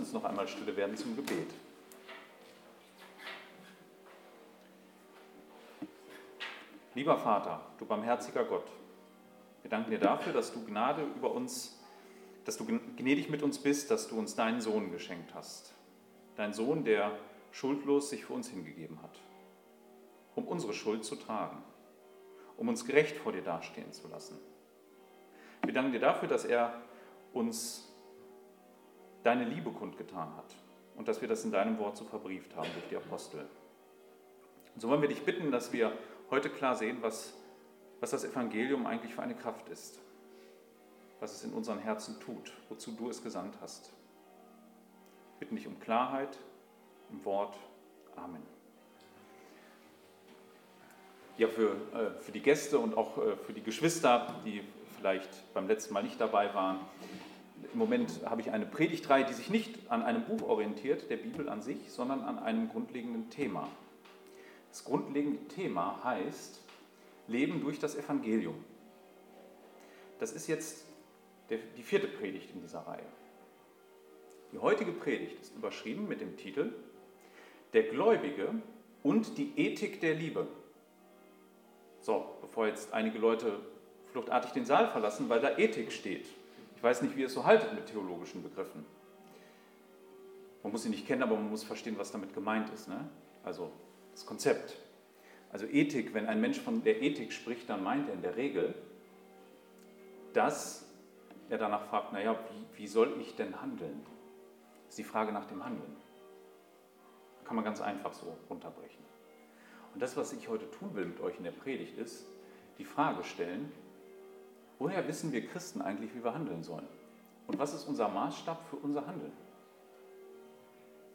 uns noch einmal stille werden zum Gebet. Lieber Vater, du barmherziger Gott, wir danken dir dafür, dass du Gnade über uns, dass du gnädig mit uns bist, dass du uns deinen Sohn geschenkt hast. Dein Sohn, der schuldlos sich für uns hingegeben hat, um unsere Schuld zu tragen, um uns gerecht vor dir dastehen zu lassen. Wir danken dir dafür, dass er uns deine Liebe kundgetan hat und dass wir das in deinem Wort so verbrieft haben durch die Apostel. Und so wollen wir dich bitten, dass wir heute klar sehen, was, was das Evangelium eigentlich für eine Kraft ist, was es in unseren Herzen tut, wozu du es gesandt hast. Wir bitten dich um Klarheit im Wort. Amen. Ja, für, äh, für die Gäste und auch äh, für die Geschwister, die vielleicht beim letzten Mal nicht dabei waren, im Moment habe ich eine Predigtreihe, die sich nicht an einem Buch orientiert, der Bibel an sich, sondern an einem grundlegenden Thema. Das grundlegende Thema heißt Leben durch das Evangelium. Das ist jetzt die vierte Predigt in dieser Reihe. Die heutige Predigt ist überschrieben mit dem Titel Der Gläubige und die Ethik der Liebe. So, bevor jetzt einige Leute fluchtartig den Saal verlassen, weil da Ethik steht. Ich weiß nicht, wie ihr es so haltet mit theologischen Begriffen. Man muss sie nicht kennen, aber man muss verstehen, was damit gemeint ist. Ne? Also das Konzept. Also Ethik, wenn ein Mensch von der Ethik spricht, dann meint er in der Regel, dass er danach fragt, naja, wie, wie soll ich denn handeln? Das ist die Frage nach dem Handeln. Kann man ganz einfach so runterbrechen. Und das, was ich heute tun will mit euch in der Predigt, ist die Frage stellen, woher wissen wir Christen eigentlich, wie wir handeln sollen? Und was ist unser Maßstab für unser Handeln?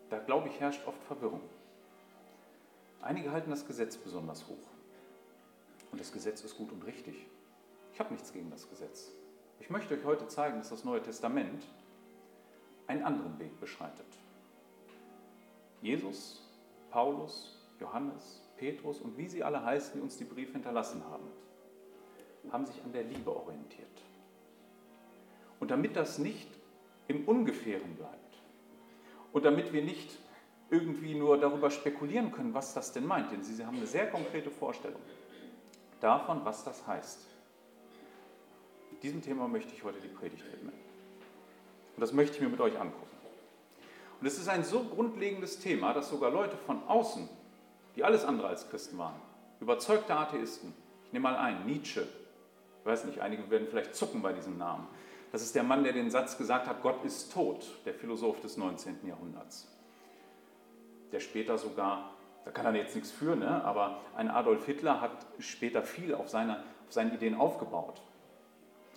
Da glaube ich, herrscht oft Verwirrung. Einige halten das Gesetz besonders hoch. Und das Gesetz ist gut und richtig. Ich habe nichts gegen das Gesetz. Ich möchte euch heute zeigen, dass das Neue Testament einen anderen Weg beschreitet. Jesus, Paulus, Johannes, Petrus und wie sie alle heißen, die uns die Briefe hinterlassen haben, haben sich an der Liebe orientiert. Und damit das nicht im Ungefähren bleibt und damit wir nicht irgendwie nur darüber spekulieren können, was das denn meint, denn sie haben eine sehr konkrete Vorstellung davon, was das heißt. Diesem Thema möchte ich heute die Predigt widmen. Und das möchte ich mir mit euch angucken. Und es ist ein so grundlegendes Thema, dass sogar Leute von außen, die alles andere als Christen waren, überzeugte Atheisten, ich nehme mal ein, Nietzsche, ich weiß nicht, einige werden vielleicht zucken bei diesem Namen. Das ist der Mann, der den Satz gesagt hat, Gott ist tot, der Philosoph des 19. Jahrhunderts der später sogar, da kann er jetzt nichts für, ne? aber ein Adolf Hitler hat später viel auf seine, auf seine Ideen aufgebaut.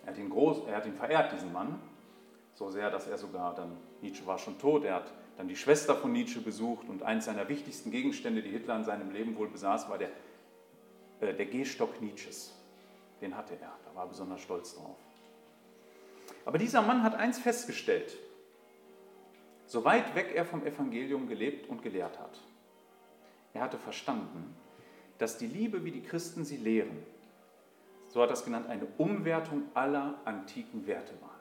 Er hat, ihn groß, er hat ihn verehrt, diesen Mann, so sehr, dass er sogar dann, Nietzsche war schon tot, er hat dann die Schwester von Nietzsche besucht und eines seiner wichtigsten Gegenstände, die Hitler in seinem Leben wohl besaß, war der, äh, der Gehstock Nietzsches. Den hatte er, da war er besonders stolz drauf. Aber dieser Mann hat eins festgestellt, so weit weg er vom Evangelium gelebt und gelehrt hat. Er hatte verstanden, dass die Liebe, wie die Christen sie lehren, so hat er es genannt, eine Umwertung aller antiken Werte war.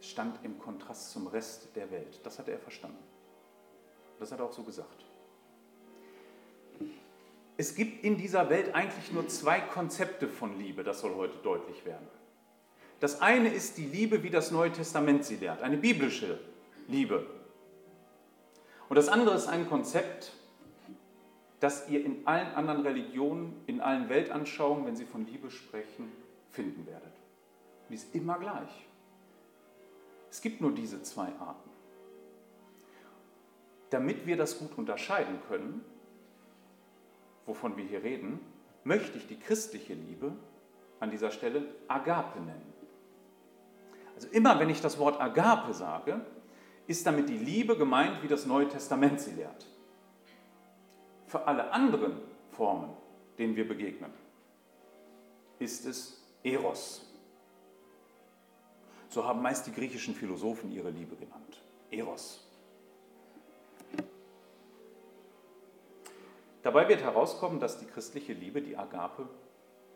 Es stand im Kontrast zum Rest der Welt. Das hatte er verstanden. Das hat er auch so gesagt. Es gibt in dieser Welt eigentlich nur zwei Konzepte von Liebe, das soll heute deutlich werden. Das eine ist die Liebe, wie das Neue Testament sie lehrt, eine biblische Liebe, und das andere ist ein Konzept, das ihr in allen anderen Religionen, in allen Weltanschauungen, wenn sie von Liebe sprechen, finden werdet. Und die ist immer gleich. Es gibt nur diese zwei Arten. Damit wir das gut unterscheiden können, wovon wir hier reden, möchte ich die christliche Liebe an dieser Stelle Agape nennen. Also immer wenn ich das Wort Agape sage, ist damit die Liebe gemeint, wie das Neue Testament sie lehrt. Für alle anderen Formen, denen wir begegnen, ist es Eros. So haben meist die griechischen Philosophen ihre Liebe genannt. Eros. Dabei wird herauskommen, dass die christliche Liebe, die Agape,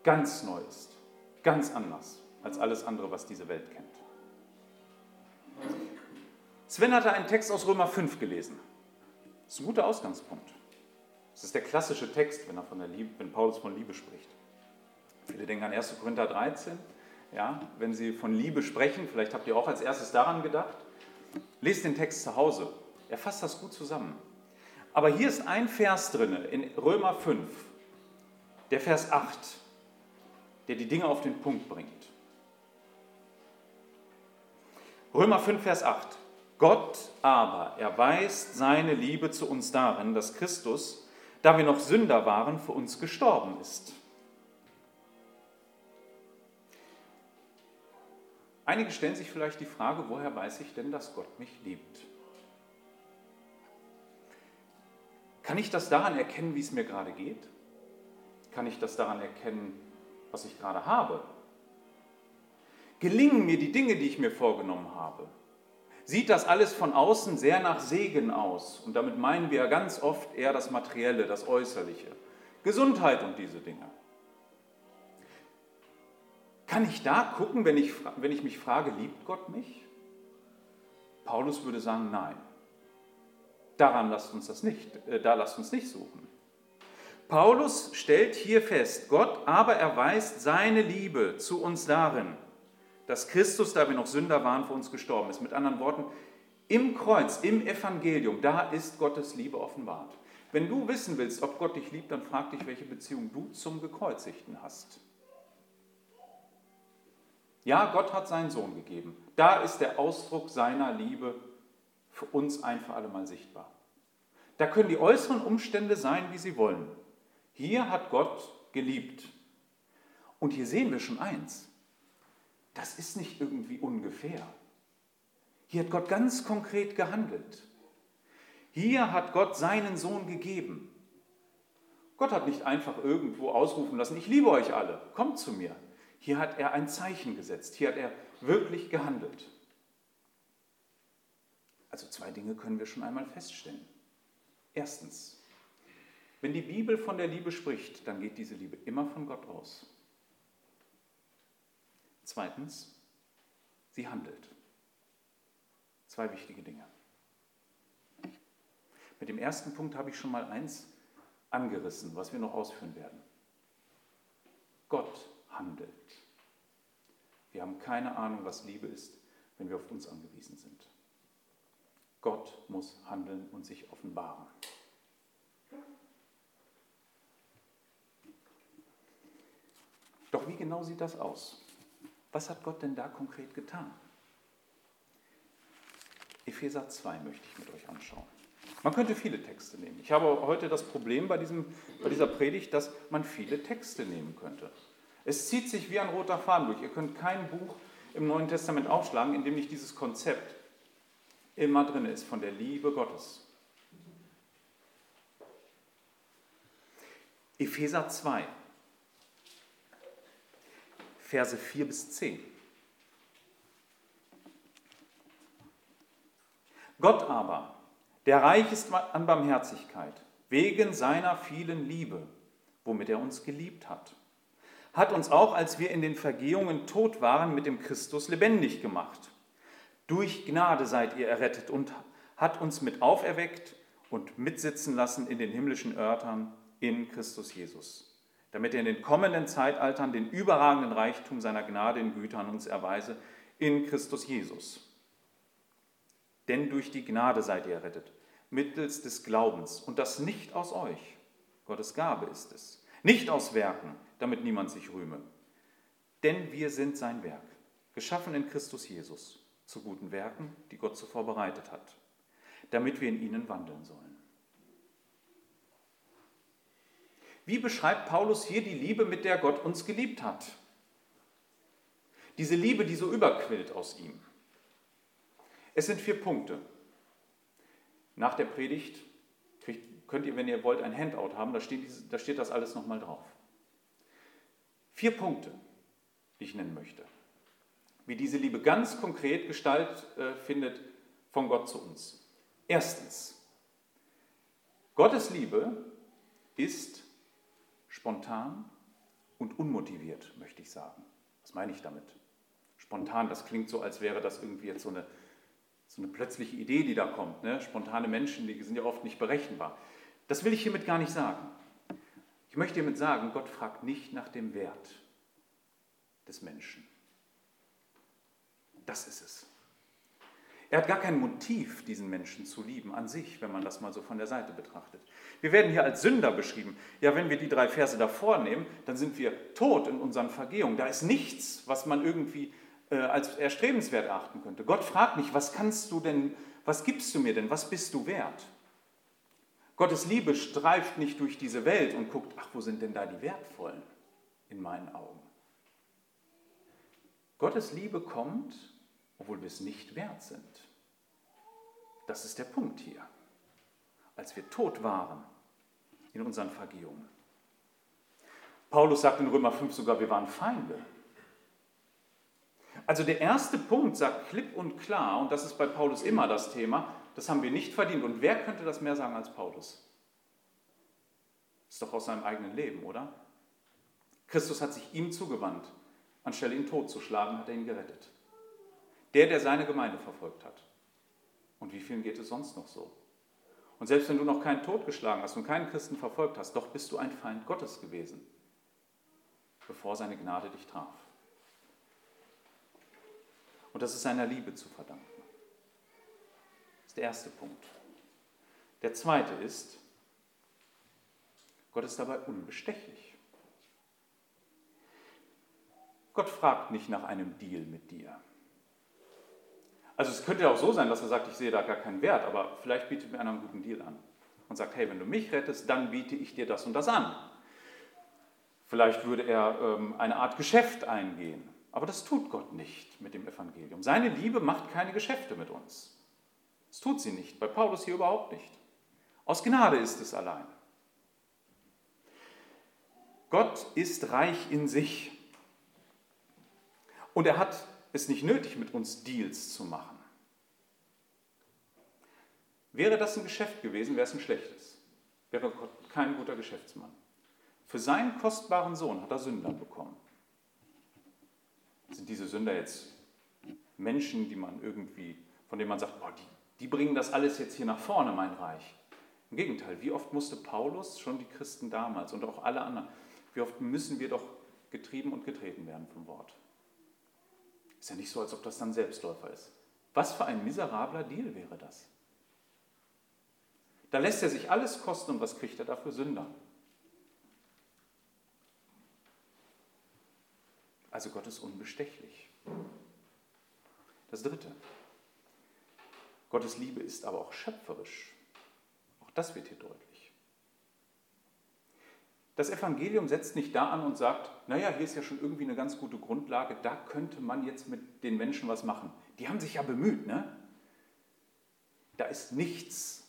ganz neu ist, ganz anders als alles andere, was diese Welt kennt. Sven hatte einen Text aus Römer 5 gelesen. Das ist ein guter Ausgangspunkt. Das ist der klassische Text, wenn, er von der Liebe, wenn Paulus von Liebe spricht. Viele denken an 1. Korinther 13. Ja, wenn sie von Liebe sprechen, vielleicht habt ihr auch als erstes daran gedacht. Lest den Text zu Hause. Er fasst das gut zusammen. Aber hier ist ein Vers drin, in Römer 5, der Vers 8, der die Dinge auf den Punkt bringt. Römer 5, Vers 8. Gott aber erweist seine Liebe zu uns darin, dass Christus, da wir noch Sünder waren, für uns gestorben ist. Einige stellen sich vielleicht die Frage, woher weiß ich denn, dass Gott mich liebt? Kann ich das daran erkennen, wie es mir gerade geht? Kann ich das daran erkennen, was ich gerade habe? Gelingen mir die Dinge, die ich mir vorgenommen habe? Sieht das alles von außen sehr nach Segen aus? Und damit meinen wir ganz oft eher das Materielle, das Äußerliche. Gesundheit und diese Dinge. Kann ich da gucken, wenn ich, wenn ich mich frage, liebt Gott mich? Paulus würde sagen, nein. Daran lasst uns das nicht, äh, da lasst uns nicht suchen. Paulus stellt hier fest, Gott aber erweist seine Liebe zu uns darin, dass Christus, da wir noch Sünder waren, für uns gestorben ist. Mit anderen Worten, im Kreuz, im Evangelium, da ist Gottes Liebe offenbart. Wenn du wissen willst, ob Gott dich liebt, dann frag dich, welche Beziehung du zum Gekreuzigten hast. Ja, Gott hat seinen Sohn gegeben. Da ist der Ausdruck seiner Liebe für uns ein für alle Mal sichtbar. Da können die äußeren Umstände sein, wie sie wollen. Hier hat Gott geliebt. Und hier sehen wir schon eins. Das ist nicht irgendwie ungefähr. Hier hat Gott ganz konkret gehandelt. Hier hat Gott seinen Sohn gegeben. Gott hat nicht einfach irgendwo ausrufen lassen, ich liebe euch alle, kommt zu mir. Hier hat er ein Zeichen gesetzt, hier hat er wirklich gehandelt. Also zwei Dinge können wir schon einmal feststellen. Erstens, wenn die Bibel von der Liebe spricht, dann geht diese Liebe immer von Gott aus. Zweitens, sie handelt. Zwei wichtige Dinge. Mit dem ersten Punkt habe ich schon mal eins angerissen, was wir noch ausführen werden. Gott handelt. Wir haben keine Ahnung, was Liebe ist, wenn wir auf uns angewiesen sind. Gott muss handeln und sich offenbaren. Doch wie genau sieht das aus? Was hat Gott denn da konkret getan? Epheser 2 möchte ich mit euch anschauen. Man könnte viele Texte nehmen. Ich habe heute das Problem bei, diesem, bei dieser Predigt, dass man viele Texte nehmen könnte. Es zieht sich wie ein roter Faden durch. Ihr könnt kein Buch im Neuen Testament aufschlagen, in dem nicht dieses Konzept immer drin ist von der Liebe Gottes. Epheser 2, Verse 4 bis 10. Gott aber, der reich ist an Barmherzigkeit, wegen seiner vielen Liebe, womit er uns geliebt hat hat uns auch, als wir in den Vergehungen tot waren, mit dem Christus lebendig gemacht. Durch Gnade seid ihr errettet und hat uns mit auferweckt und mitsitzen lassen in den himmlischen Örtern in Christus Jesus, damit er in den kommenden Zeitaltern den überragenden Reichtum seiner Gnade in Gütern uns erweise in Christus Jesus. Denn durch die Gnade seid ihr errettet, mittels des Glaubens, und das nicht aus euch. Gottes Gabe ist es. Nicht aus Werken, damit niemand sich rühme. Denn wir sind sein Werk, geschaffen in Christus Jesus, zu guten Werken, die Gott zuvor bereitet hat, damit wir in ihnen wandeln sollen. Wie beschreibt Paulus hier die Liebe, mit der Gott uns geliebt hat? Diese Liebe, die so überquillt aus ihm. Es sind vier Punkte. Nach der Predigt kriegt, könnt ihr, wenn ihr wollt, ein Handout haben, da steht, da steht das alles nochmal drauf. Vier Punkte, die ich nennen möchte. Wie diese Liebe ganz konkret Gestalt äh, findet von Gott zu uns. Erstens, Gottes Liebe ist spontan und unmotiviert, möchte ich sagen. Was meine ich damit? Spontan, das klingt so, als wäre das irgendwie jetzt so eine, So eine plötzliche Idee, die da kommt. Ne? Spontane Menschen, die sind ja oft nicht berechenbar. Das will ich hiermit gar nicht sagen. Ich möchte hiermit sagen, Gott fragt nicht nach dem Wert des Menschen. Das ist es. Er hat gar kein Motiv, diesen Menschen zu lieben an sich, wenn man das mal so von der Seite betrachtet. Wir werden hier als Sünder beschrieben. Ja, wenn wir die drei Verse davor nehmen, dann sind wir tot in unseren Vergehungen. Da ist nichts, was man irgendwie äh, als erstrebenswert erachten könnte. Gott fragt nicht, was kannst du denn, was gibst du mir denn, was bist du wert? Gottes Liebe streift nicht durch diese Welt und guckt, ach, wo sind denn da die Wertvollen in meinen Augen? Gottes Liebe kommt, obwohl wir es nicht wert sind. Das ist der Punkt hier. Als wir tot waren in unseren Vergehungen. Paulus sagt in Römer 5 sogar, wir waren Feinde. Also der erste Punkt sagt klipp und klar, und das ist bei Paulus immer das Thema, das haben wir nicht verdient. Und wer könnte das mehr sagen als Paulus? Ist doch aus seinem eigenen Leben, oder? Christus hat sich ihm zugewandt. Anstelle ihn totzuschlagen, hat er ihn gerettet. Der, der seine Gemeinde verfolgt hat. Und wie vielen geht es sonst noch so? Und selbst wenn du noch keinen Tod geschlagen hast und keinen Christen verfolgt hast, doch bist du ein Feind Gottes gewesen, bevor seine Gnade dich traf. Und das ist seiner Liebe zu verdanken. Das ist der erste Punkt. Der zweite ist, Gott ist dabei unbestechlich. Gott fragt nicht nach einem Deal mit dir. Also es könnte ja auch so sein, dass er sagt, ich sehe da gar keinen Wert, aber vielleicht bietet mir einer einen guten Deal an und sagt, hey, wenn du mich rettest, dann biete ich dir das und das an. Vielleicht würde er ähm, eine Art Geschäft eingehen, aber das tut Gott nicht mit dem Evangelium. Seine Liebe macht keine Geschäfte mit uns. Das tut sie nicht, bei Paulus hier überhaupt nicht. Aus Gnade ist es allein. Gott ist reich in sich und er hat es nicht nötig, mit uns Deals zu machen. Wäre das ein Geschäft gewesen, wäre es ein schlechtes. Wäre Gott kein guter Geschäftsmann. Für seinen kostbaren Sohn hat er Sünder bekommen. Sind diese Sünder jetzt Menschen, die man irgendwie, von denen man sagt, boah, die, die bringen das alles jetzt hier nach vorne, mein Reich? Im Gegenteil, wie oft musste Paulus, schon die Christen damals und auch alle anderen, wie oft müssen wir doch getrieben und getreten werden vom Wort? Ist ja nicht so, als ob das dann Selbstläufer ist. Was für ein miserabler Deal wäre das? Da lässt er sich alles kosten und was kriegt er dafür? Sünder. Also Gott ist unbestechlich. Das Dritte. Gottes Liebe ist aber auch schöpferisch. Auch das wird hier deutlich. Das Evangelium setzt nicht da an und sagt, naja, hier ist ja schon irgendwie eine ganz gute Grundlage, da könnte man jetzt mit den Menschen was machen. Die haben sich ja bemüht, ne? Da ist nichts,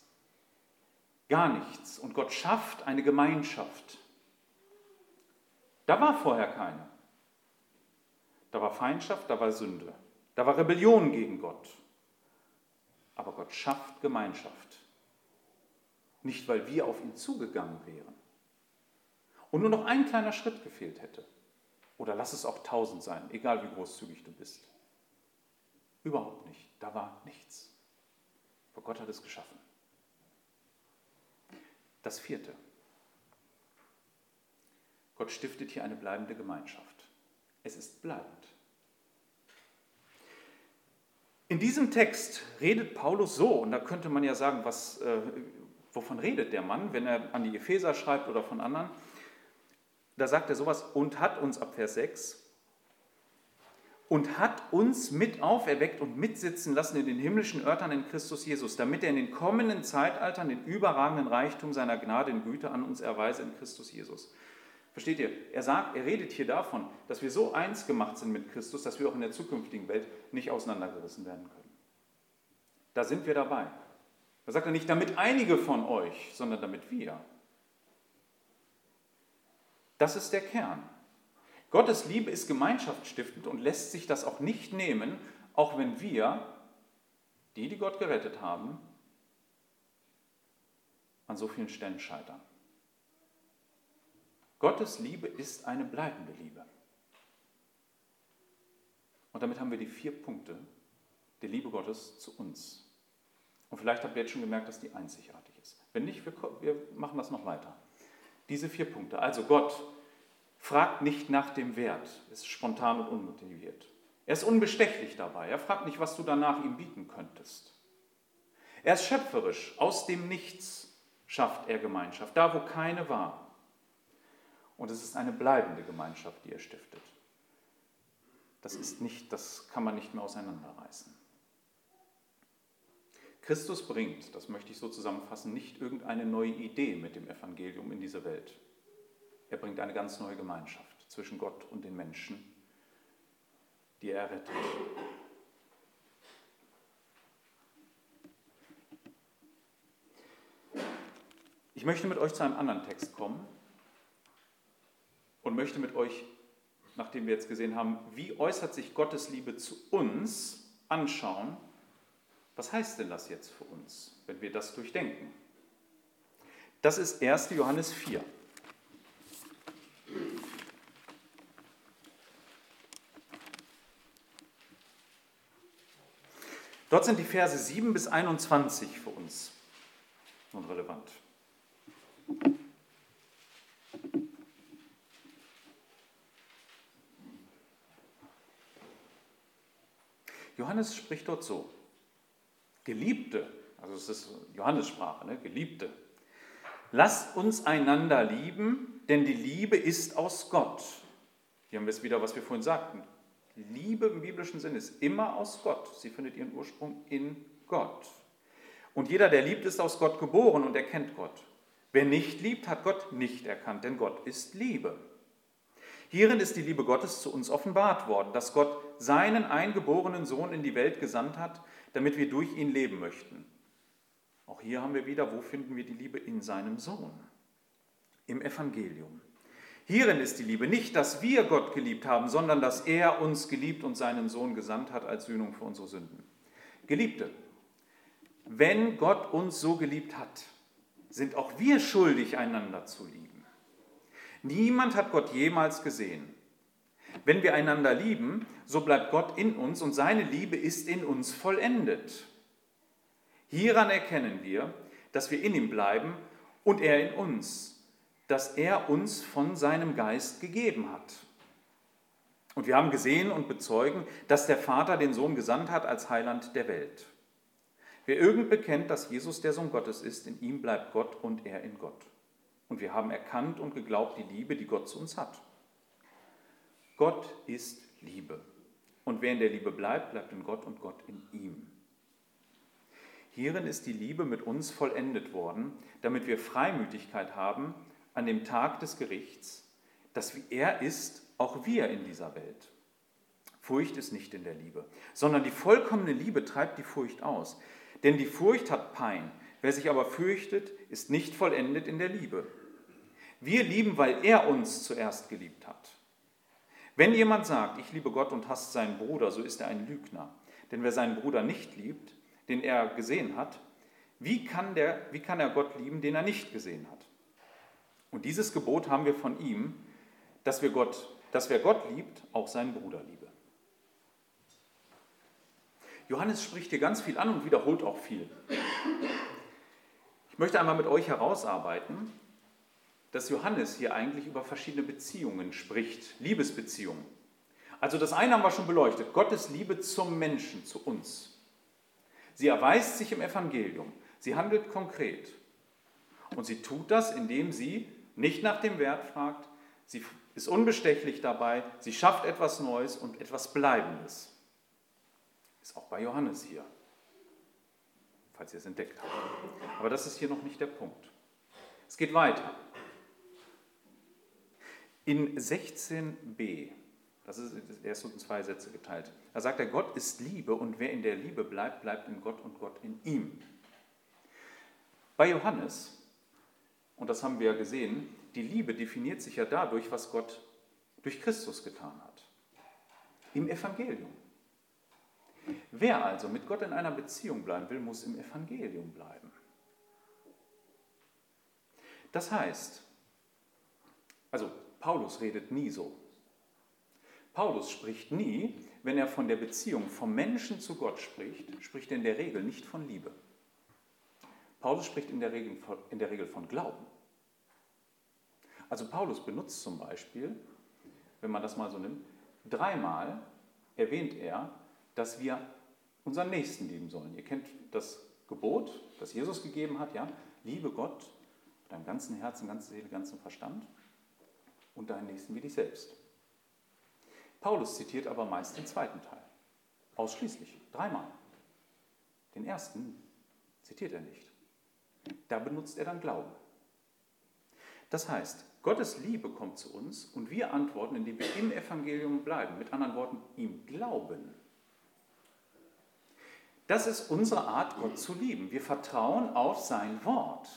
gar nichts. Und Gott schafft eine Gemeinschaft. Da war vorher keine. Da war Feindschaft, da war Sünde, da war Rebellion gegen Gott. Aber Gott schafft Gemeinschaft. Nicht, weil wir auf ihn zugegangen wären und nur noch ein kleiner Schritt gefehlt hätte, oder lass es auch tausend sein, egal wie großzügig du bist. Überhaupt nicht. Da war nichts. Aber Gott hat es geschaffen. Das vierte. Gott stiftet hier eine bleibende Gemeinschaft. Es ist bleibend. In diesem Text redet Paulus so, und da könnte man ja sagen, was, äh, wovon redet der Mann, wenn er an die Epheser schreibt oder von anderen? Da sagt er sowas, und hat uns ab Vers 6, und hat uns mit auferweckt und mitsitzen lassen in den himmlischen Örtern in Christus Jesus, damit er in den kommenden Zeitaltern den überragenden Reichtum seiner Gnade und Güte an uns erweise in Christus Jesus. Versteht ihr? Er sagt, er redet hier davon, dass wir so eins gemacht sind mit Christus, dass wir auch in der zukünftigen Welt nicht auseinandergerissen werden können. Da sind wir dabei. Da sagt er nicht, damit einige von euch, sondern damit wir. Das ist der Kern. Gottes Liebe ist gemeinschaftsstiftend und lässt sich das auch nicht nehmen, auch wenn wir, die, die Gott gerettet haben, an so vielen Stellen scheitern. Gottes Liebe ist eine bleibende Liebe. Und damit haben wir die vier Punkte, der Liebe Gottes zu uns. Und vielleicht habt ihr jetzt schon gemerkt, dass die einzigartig ist. Wenn nicht, wir, wir machen das noch weiter. Diese vier Punkte. Also Gott fragt nicht nach dem Wert, ist spontan und unmotiviert. Er ist unbestechlich dabei. Er fragt nicht, was du danach ihm bieten könntest. Er ist schöpferisch. Aus dem Nichts schafft er Gemeinschaft, da wo keine war. Und es ist eine bleibende Gemeinschaft, die er stiftet. Das, ist nicht, das kann man nicht mehr auseinanderreißen. Christus bringt, das möchte ich so zusammenfassen, nicht irgendeine neue Idee mit dem Evangelium in diese Welt. Er bringt eine ganz neue Gemeinschaft zwischen Gott und den Menschen, die er rettet. Ich möchte mit euch zu einem anderen Text kommen und möchte mit euch, nachdem wir jetzt gesehen haben, wie äußert sich Gottes Liebe zu uns, anschauen, was heißt denn das jetzt für uns, wenn wir das durchdenken? Das ist 1. Johannes 4. Dort sind die Verse 7 bis 21 für uns nun relevant. Johannes spricht dort so. Geliebte, also es ist Johannessprache, ne? Geliebte, lasst uns einander lieben, denn die Liebe ist aus Gott. Hier haben wir es wieder, was wir vorhin sagten. Liebe im biblischen Sinne ist immer aus Gott. Sie findet ihren Ursprung in Gott. Und jeder, der liebt, ist aus Gott geboren und erkennt Gott. Wer nicht liebt, hat Gott nicht erkannt, denn Gott ist Liebe. Hierin ist die Liebe Gottes zu uns offenbart worden, dass Gott seinen eingeborenen Sohn in die Welt gesandt hat, damit wir durch ihn leben möchten. Auch hier haben wir wieder, wo finden wir die Liebe? In seinem Sohn, im Evangelium. Hierin ist die Liebe nicht, dass wir Gott geliebt haben, sondern dass er uns geliebt und seinen Sohn gesandt hat als Sühnung für unsere Sünden. Geliebte, wenn Gott uns so geliebt hat, sind auch wir schuldig, einander zu lieben. Niemand hat Gott jemals gesehen. Wenn wir einander lieben, so bleibt Gott in uns und seine Liebe ist in uns vollendet. Hieran erkennen wir, dass wir in ihm bleiben und er in uns, dass er uns von seinem Geist gegeben hat. Und wir haben gesehen und bezeugen, dass der Vater den Sohn gesandt hat als Heiland der Welt. Wer irgend bekennt, dass Jesus der Sohn Gottes ist, in ihm bleibt Gott und er in Gott. Und wir haben erkannt und geglaubt die Liebe, die Gott zu uns hat. Gott ist Liebe. Und wer in der Liebe bleibt, bleibt in Gott und Gott in ihm. Hierin ist die Liebe mit uns vollendet worden, damit wir Freimütigkeit haben an dem Tag des Gerichts, dass wie er ist, auch wir in dieser Welt. Furcht ist nicht in der Liebe, sondern die vollkommene Liebe treibt die Furcht aus. Denn die Furcht hat Pein. Wer sich aber fürchtet, ist nicht vollendet in der Liebe. Wir lieben, weil er uns zuerst geliebt hat. Wenn jemand sagt, ich liebe Gott und hasst seinen Bruder, so ist er ein Lügner. Denn wer seinen Bruder nicht liebt, den er gesehen hat, wie kann, der, wie kann er Gott lieben, den er nicht gesehen hat? Und dieses Gebot haben wir von ihm, dass, wir Gott, dass wer Gott liebt, auch seinen Bruder liebe. Johannes spricht hier ganz viel an und wiederholt auch viel. Ich möchte einmal mit euch herausarbeiten, dass Johannes hier eigentlich über verschiedene Beziehungen spricht, Liebesbeziehungen. Also das eine haben wir schon beleuchtet, Gottes Liebe zum Menschen, zu uns. Sie erweist sich im Evangelium, sie handelt konkret. Und sie tut das, indem sie nicht nach dem Wert fragt, sie ist unbestechlich dabei, sie schafft etwas Neues und etwas Bleibendes. Ist auch bei Johannes hier, falls ihr es entdeckt habt. Aber das ist hier noch nicht der Punkt. Es geht weiter. In 16b, das ist erst in zwei Sätze geteilt, da sagt er, Gott ist Liebe und wer in der Liebe bleibt, bleibt in Gott und Gott in ihm. Bei Johannes, und das haben wir ja gesehen, die Liebe definiert sich ja dadurch, was Gott durch Christus getan hat. Im Evangelium. Wer also mit Gott in einer Beziehung bleiben will, muss im Evangelium bleiben. Das heißt, also Paulus redet nie so. Paulus spricht nie, wenn er von der Beziehung vom Menschen zu Gott spricht, spricht er in der Regel nicht von Liebe. Paulus spricht in der Regel, in der Regel von Glauben. Also Paulus benutzt zum Beispiel, wenn man das mal so nimmt, dreimal erwähnt er, dass wir unseren Nächsten lieben sollen. Ihr kennt das Gebot, das Jesus gegeben hat, ja, liebe Gott mit deinem ganzen Herzen, ganzen Seele, ganzen Verstand und deinen Nächsten wie dich selbst. Paulus zitiert aber meist den zweiten Teil. Ausschließlich, dreimal. Den ersten zitiert er nicht. Da benutzt er dann Glauben. Das heißt, Gottes Liebe kommt zu uns und wir antworten, indem wir im Evangelium bleiben. Mit anderen Worten, ihm glauben. Das ist unsere Art, Gott zu lieben. Wir vertrauen auf sein Wort.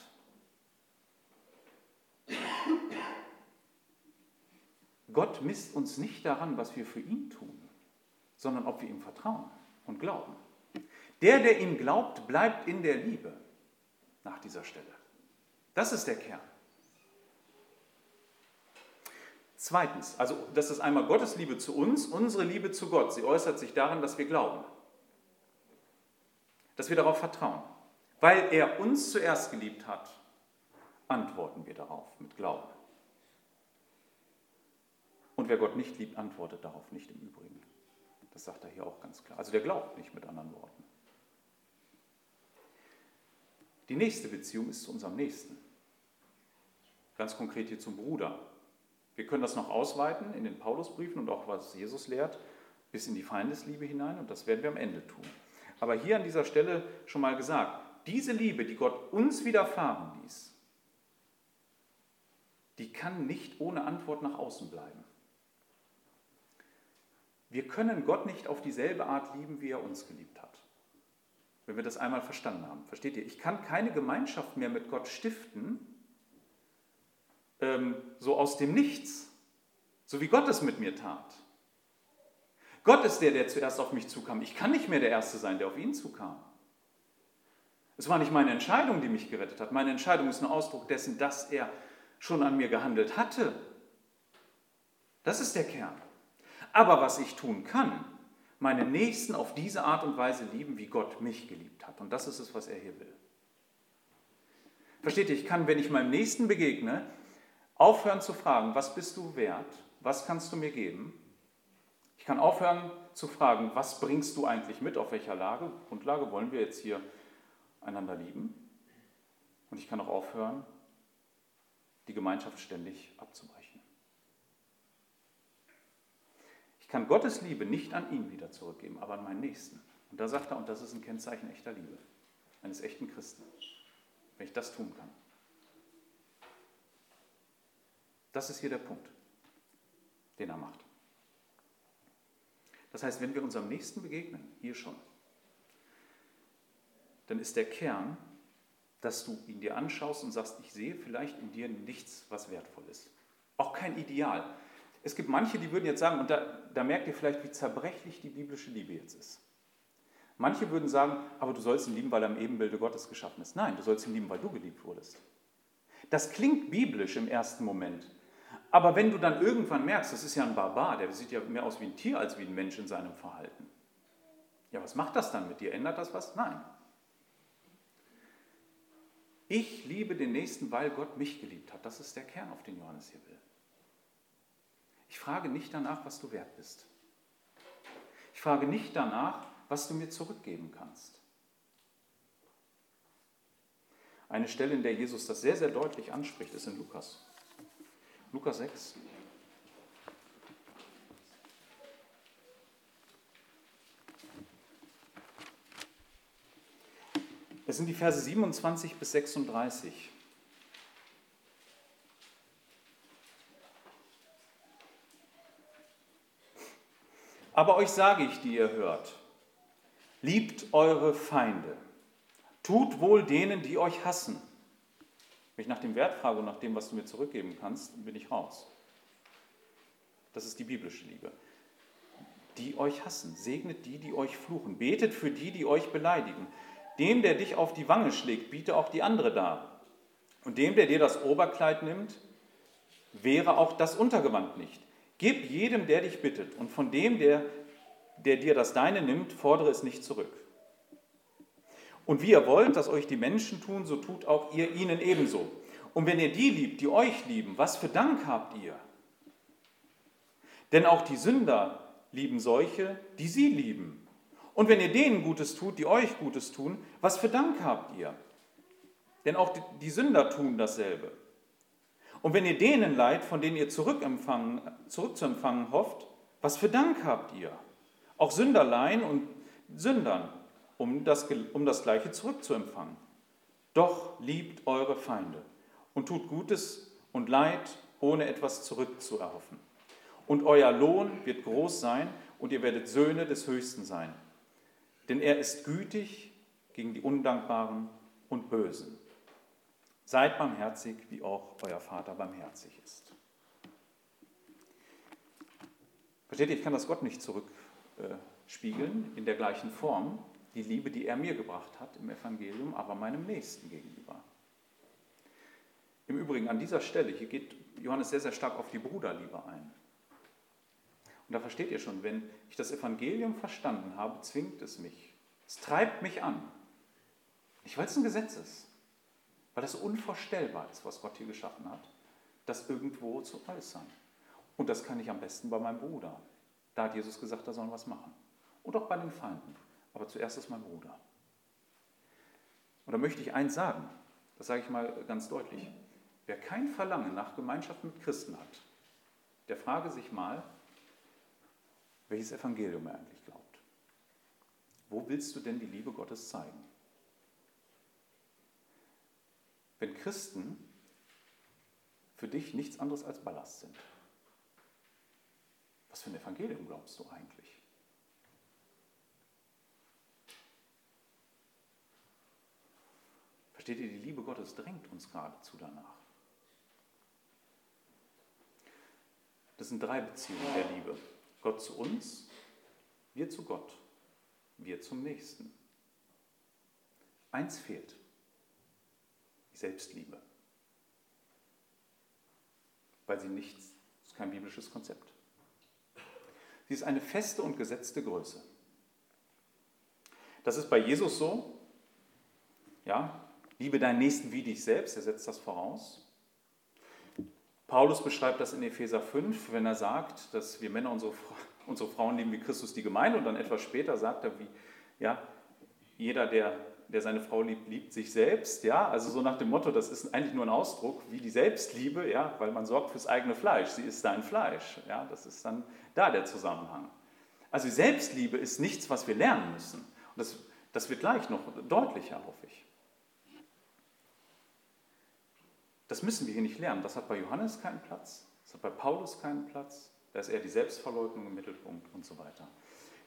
Gott misst uns nicht daran, was wir für ihn tun, sondern ob wir ihm vertrauen und glauben. Der, der ihm glaubt, bleibt in der Liebe nach dieser Stelle. Das ist der Kern. Zweitens, also das ist einmal Gottes Liebe zu uns, unsere Liebe zu Gott. Sie äußert sich darin, dass wir glauben, dass wir darauf vertrauen. Weil er uns zuerst geliebt hat, antworten wir darauf mit Glauben. Und wer Gott nicht liebt, antwortet darauf nicht im Übrigen. Das sagt er hier auch ganz klar. Also der glaubt nicht mit anderen Worten. Die nächste Beziehung ist zu unserem Nächsten. Ganz konkret hier zum Bruder. Wir können das noch ausweiten in den Paulusbriefen und auch was Jesus lehrt, bis in die Feindesliebe hinein und das werden wir am Ende tun. Aber hier an dieser Stelle schon mal gesagt, diese Liebe, die Gott uns widerfahren ließ, die kann nicht ohne Antwort nach außen bleiben. Wir können Gott nicht auf dieselbe Art lieben, wie er uns geliebt hat wenn wir das einmal verstanden haben. Versteht ihr? Ich kann keine Gemeinschaft mehr mit Gott stiften, ähm, so aus dem Nichts, so wie Gott es mit mir tat. Gott ist der, der zuerst auf mich zukam. Ich kann nicht mehr der Erste sein, der auf ihn zukam. Es war nicht meine Entscheidung, die mich gerettet hat. Meine Entscheidung ist ein Ausdruck dessen, dass er schon an mir gehandelt hatte. Das ist der Kern. Aber was ich tun kann, meine Nächsten auf diese Art und Weise lieben, wie Gott mich geliebt hat. Und das ist es, was er hier will. Versteht ihr, ich kann, wenn ich meinem Nächsten begegne, aufhören zu fragen, was bist du wert? Was kannst du mir geben? Ich kann aufhören zu fragen, was bringst du eigentlich mit? Auf welcher Lage, Grundlage wollen wir jetzt hier einander lieben? Und ich kann auch aufhören, die Gemeinschaft ständig abzubrechen. Ich kann Gottes Liebe nicht an ihn wieder zurückgeben, aber an meinen Nächsten. Und da sagt er, und das ist ein Kennzeichen echter Liebe, eines echten Christen, wenn ich das tun kann. Das ist hier der Punkt, den er macht. Das heißt, wenn wir unserem Nächsten begegnen, hier schon, dann ist der Kern, dass du ihn dir anschaust und sagst, ich sehe vielleicht in dir nichts, was wertvoll ist. Auch kein Ideal. Es gibt manche, die würden jetzt sagen, und da, da merkt ihr vielleicht, wie zerbrechlich die biblische Liebe jetzt ist. Manche würden sagen, aber du sollst ihn lieben, weil er im Ebenbilde Gottes geschaffen ist. Nein, du sollst ihn lieben, weil du geliebt wurdest. Das klingt biblisch im ersten Moment. Aber wenn du dann irgendwann merkst, das ist ja ein Barbar, der sieht ja mehr aus wie ein Tier als wie ein Mensch in seinem Verhalten. Ja, was macht das dann mit dir? Ändert das was? Nein. Ich liebe den Nächsten, weil Gott mich geliebt hat. Das ist der Kern, auf den Johannes hier will. Ich frage nicht danach, was du wert bist. Ich frage nicht danach, was du mir zurückgeben kannst. Eine Stelle, in der Jesus das sehr, sehr deutlich anspricht, ist in Lukas. Lukas 6. Es sind die Verse 27 bis 36. Aber euch sage ich, die ihr hört, liebt eure Feinde, tut wohl denen, die euch hassen. Wenn ich nach dem Wert frage und nach dem, was du mir zurückgeben kannst, bin ich raus. Das ist die biblische Liebe. Die euch hassen, segnet die, die euch fluchen, betet für die, die euch beleidigen. Dem, der dich auf die Wange schlägt, biete auch die andere dar. Und dem, der dir das Oberkleid nimmt, wäre auch das Untergewand nicht. Gib jedem, der dich bittet, und von dem, der der dir das Deine nimmt, fordere es nicht zurück. Und wie ihr wollt, dass euch die Menschen tun, so tut auch ihr ihnen ebenso. Und wenn ihr die liebt, die euch lieben, was für Dank habt ihr? Denn auch die Sünder lieben solche, die sie lieben. Und wenn ihr denen Gutes tut, die euch Gutes tun, was für Dank habt ihr? Denn auch die Sünder tun dasselbe. Und wenn ihr denen leid, von denen ihr zurückzuempfangen hofft, was für Dank habt ihr? Auch Sünderlein und Sündern, um das, um das Gleiche zurückzuempfangen. Doch liebt eure Feinde und tut Gutes und Leid, ohne etwas zurückzuerhoffen. Und euer Lohn wird groß sein und ihr werdet Söhne des Höchsten sein. Denn er ist gütig gegen die Undankbaren und Bösen. Seid barmherzig, wie auch euer Vater barmherzig ist. Versteht ihr, ich kann das Gott nicht zurückspiegeln in der gleichen Form, die Liebe, die er mir gebracht hat im Evangelium, aber meinem Nächsten gegenüber. Im Übrigen an dieser Stelle, hier geht Johannes sehr, sehr stark auf die Bruderliebe ein. Und da versteht ihr schon, wenn ich das Evangelium verstanden habe, zwingt es mich. Es treibt mich an. Nicht, weil es ein Gesetz ist, weil es unvorstellbar ist, was Gott hier geschaffen hat, das irgendwo zu äußern. Und das kann ich am besten bei meinem Bruder. Da hat Jesus gesagt, er soll was machen. Und auch bei den Feinden. Aber zuerst ist mein Bruder. Und da möchte ich eins sagen, das sage ich mal ganz deutlich. Wer kein Verlangen nach Gemeinschaft mit Christen hat, der frage sich mal, welches Evangelium er eigentlich glaubt. Wo willst du denn die Liebe Gottes zeigen? Wenn Christen für dich nichts anderes als Ballast sind, was für ein Evangelium glaubst du eigentlich? Versteht ihr, die Liebe Gottes drängt uns geradezu danach. Das sind drei Beziehungen der Liebe. Gott zu uns, wir zu Gott, wir zum Nächsten. Eins fehlt, Selbstliebe, weil sie nichts, ist kein biblisches Konzept. Sie ist eine feste und gesetzte Größe. Das ist bei Jesus so. Ja, liebe deinen Nächsten wie dich selbst, er setzt das voraus. Paulus beschreibt das in Epheser 5, wenn er sagt, dass wir Männer unsere, unsere Frauen lieben wie Christus die Gemeinde. Und dann etwas später sagt er, wie ja, jeder, der, der seine Frau liebt, liebt sich selbst. Ja, also so nach dem Motto, das ist eigentlich nur ein Ausdruck wie die Selbstliebe, ja, weil man sorgt fürs eigene Fleisch. Sie ist dein Fleisch. Ja, das ist dann da der Zusammenhang. Also Selbstliebe ist nichts, was wir lernen müssen. Und das, das wird gleich noch deutlicher, hoffe ich. Das müssen wir hier nicht lernen. Das hat bei Johannes keinen Platz, das hat bei Paulus keinen Platz, da ist eher die Selbstverleugnung im Mittelpunkt und so weiter.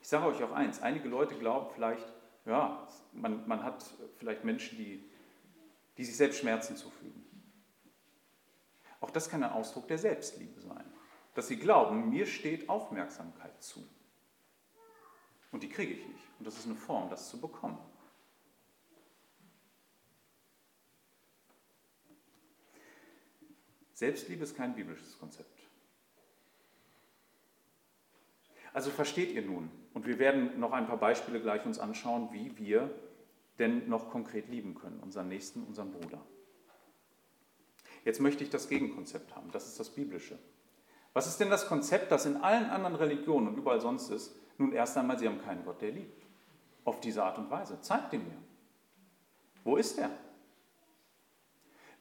Ich sage euch auch eins, einige Leute glauben vielleicht, ja, man, man hat vielleicht Menschen, die, die sich selbst Schmerzen zufügen. Auch das kann ein Ausdruck der Selbstliebe sein. Dass sie glauben, mir steht Aufmerksamkeit zu. Und die kriege ich nicht. Und das ist eine Form, das zu bekommen. Selbstliebe ist kein biblisches Konzept. Also versteht ihr nun, und wir werden noch ein paar Beispiele gleich uns anschauen, wie wir denn noch konkret lieben können, unseren Nächsten, unseren Bruder. Jetzt möchte ich das Gegenkonzept haben, das ist das Biblische. Was ist denn das Konzept, das in allen anderen Religionen und überall sonst ist? Nun erst einmal, sie haben keinen Gott, der liebt. Auf diese Art und Weise. Zeigt ihn mir. Wo ist er?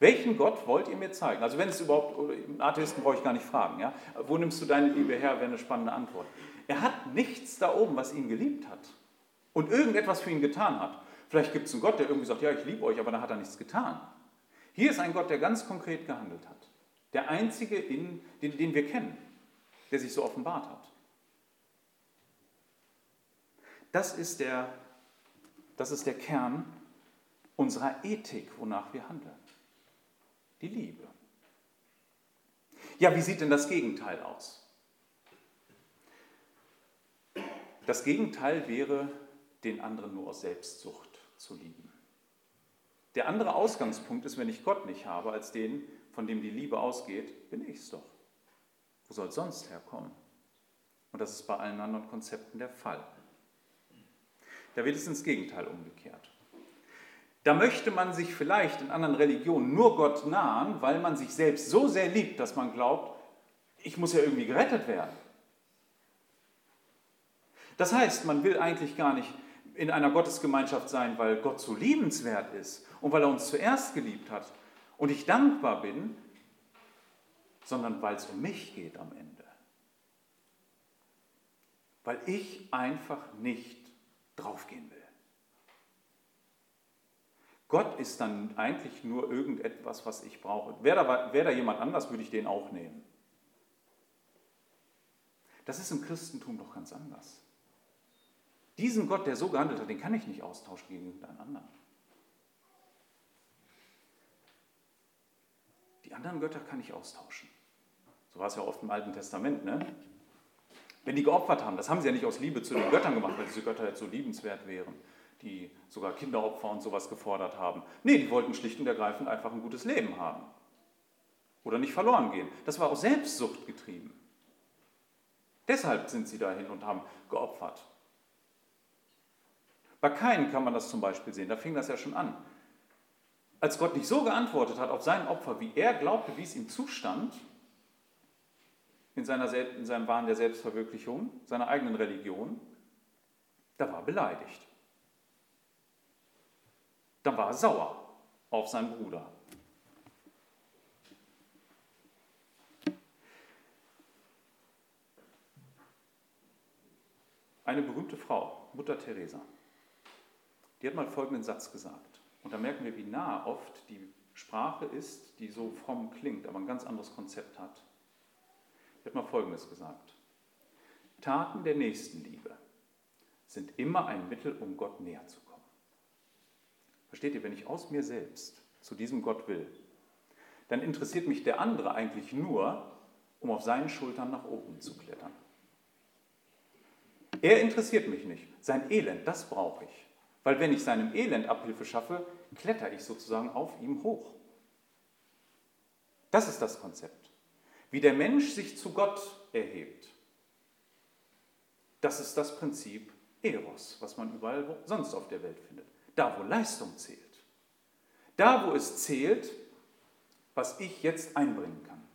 Welchen Gott wollt ihr mir zeigen? Also wenn es überhaupt, Atheisten brauche ich gar nicht fragen, ja? Wo nimmst du deine Liebe her, wäre eine spannende Antwort. Er hat nichts da oben, was ihn geliebt hat und irgendetwas für ihn getan hat. Vielleicht gibt es einen Gott, der irgendwie sagt, ja, ich liebe euch, aber da hat er nichts getan. Hier ist ein Gott, der ganz konkret gehandelt hat. Der einzige, in, den, den wir kennen, der sich so offenbart hat. Das ist der, das ist der Kern unserer Ethik, wonach wir handeln die Liebe. Ja, wie sieht denn das Gegenteil aus? Das Gegenteil wäre, den anderen nur aus Selbstsucht zu lieben. Der andere Ausgangspunkt ist, wenn ich Gott nicht habe, als den, von dem die Liebe ausgeht, bin ich es doch. Wo soll es sonst herkommen? Und das ist bei allen anderen Konzepten der Fall. Da wird es ins Gegenteil umgekehrt. Da möchte man sich vielleicht in anderen Religionen nur Gott nahen, weil man sich selbst so sehr liebt, dass man glaubt, ich muss ja irgendwie gerettet werden. Das heißt, man will eigentlich gar nicht in einer Gottesgemeinschaft sein, weil Gott so liebenswert ist und weil er uns zuerst geliebt hat und ich dankbar bin, sondern weil es um mich geht am Ende. Weil ich einfach nicht draufgehen will. Gott ist dann eigentlich nur irgendetwas, was ich brauche. Wäre da, wär da jemand anders, würde ich den auch nehmen. Das ist im Christentum doch ganz anders. Diesen Gott, der so gehandelt hat, den kann ich nicht austauschen gegen irgendeinen anderen. Die anderen Götter kann ich austauschen. So war es ja oft im Alten Testament. Ne? Wenn die geopfert haben, das haben sie ja nicht aus Liebe zu den Göttern gemacht, weil diese Götter jetzt so liebenswert wären, die sogar Kinderopfer und sowas gefordert haben. Nee, die wollten schlicht und ergreifend einfach ein gutes Leben haben. Oder nicht verloren gehen. Das war aus Selbstsucht getrieben. Deshalb sind sie dahin und haben geopfert. Bei Kain kann man das zum Beispiel sehen, da fing das ja schon an. Als Gott nicht so geantwortet hat auf sein Opfer, wie er glaubte, wie es ihm zustand, in, seiner, in seinem Wahn der Selbstverwirklichung, seiner eigenen Religion, da war beleidigt. Da war er sauer auf seinen Bruder. Eine berühmte Frau, Mutter Teresa, die hat mal folgenden Satz gesagt. Und da merken wir, wie nah oft die Sprache ist, die so fromm klingt, aber ein ganz anderes Konzept hat. Die hat mal folgendes gesagt. Taten der Nächstenliebe sind immer ein Mittel, um Gott näher zu kommen. Versteht ihr, wenn ich aus mir selbst zu diesem Gott will, dann interessiert mich der andere eigentlich nur, um auf seinen Schultern nach oben zu klettern. Er interessiert mich nicht. Sein Elend, das brauche ich. Weil wenn ich seinem Elend Abhilfe schaffe, kletter ich sozusagen auf ihm hoch. Das ist das Konzept. Wie der Mensch sich zu Gott erhebt. Das ist das Prinzip Eros, was man überall sonst auf der Welt findet. Da, wo Leistung zählt. Da, wo es zählt, was ich jetzt einbringen kann.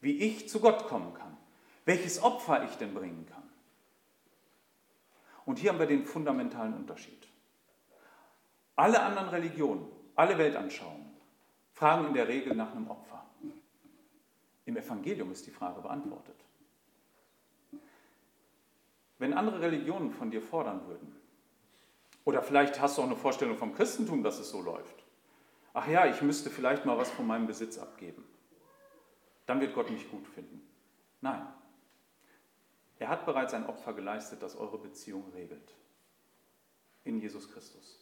Wie ich zu Gott kommen kann. Welches Opfer ich denn bringen kann. Und hier haben wir den fundamentalen Unterschied. Alle anderen Religionen, alle Weltanschauungen fragen in der Regel nach einem Opfer. Im Evangelium ist die Frage beantwortet. Wenn andere Religionen von dir fordern würden, oder vielleicht hast du auch eine Vorstellung vom Christentum, dass es so läuft. Ach ja, ich müsste vielleicht mal was von meinem Besitz abgeben. Dann wird Gott mich gut finden. Nein, er hat bereits ein Opfer geleistet, das eure Beziehung regelt. In Jesus Christus.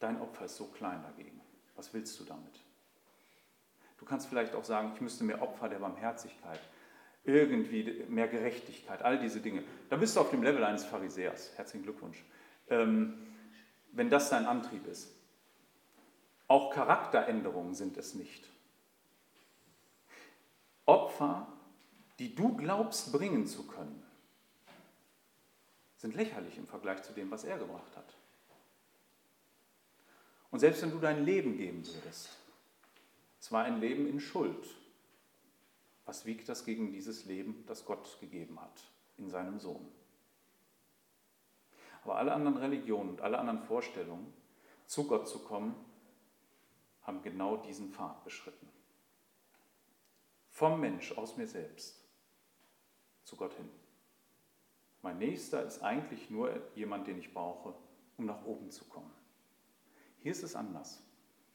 Dein Opfer ist so klein dagegen. Was willst du damit? Du kannst vielleicht auch sagen, ich müsste mehr Opfer der Barmherzigkeit, irgendwie mehr Gerechtigkeit, all diese Dinge. Da bist du auf dem Level eines Pharisäers. Herzlichen Glückwunsch. Ähm, wenn das dein Antrieb ist. Auch Charakteränderungen sind es nicht. Opfer die du glaubst bringen zu können, sind lächerlich im Vergleich zu dem, was er gebracht hat. Und selbst wenn du dein Leben geben würdest, zwar ein Leben in Schuld, was wiegt das gegen dieses Leben, das Gott gegeben hat in seinem Sohn? Aber alle anderen Religionen und alle anderen Vorstellungen, zu Gott zu kommen, haben genau diesen Pfad beschritten. Vom Mensch aus mir selbst zu Gott hin. Mein Nächster ist eigentlich nur jemand, den ich brauche, um nach oben zu kommen. Hier ist es anders.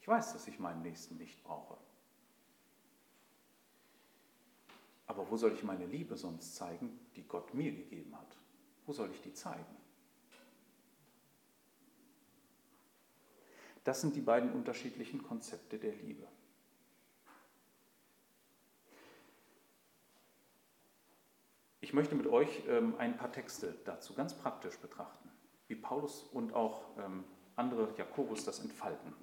Ich weiß, dass ich meinen Nächsten nicht brauche. Aber wo soll ich meine Liebe sonst zeigen, die Gott mir gegeben hat? Wo soll ich die zeigen? Das sind die beiden unterschiedlichen Konzepte der Liebe. Ich möchte mit euch ähm, ein paar Texte dazu ganz praktisch betrachten, wie Paulus und auch ähm, andere Jakobus das entfalten.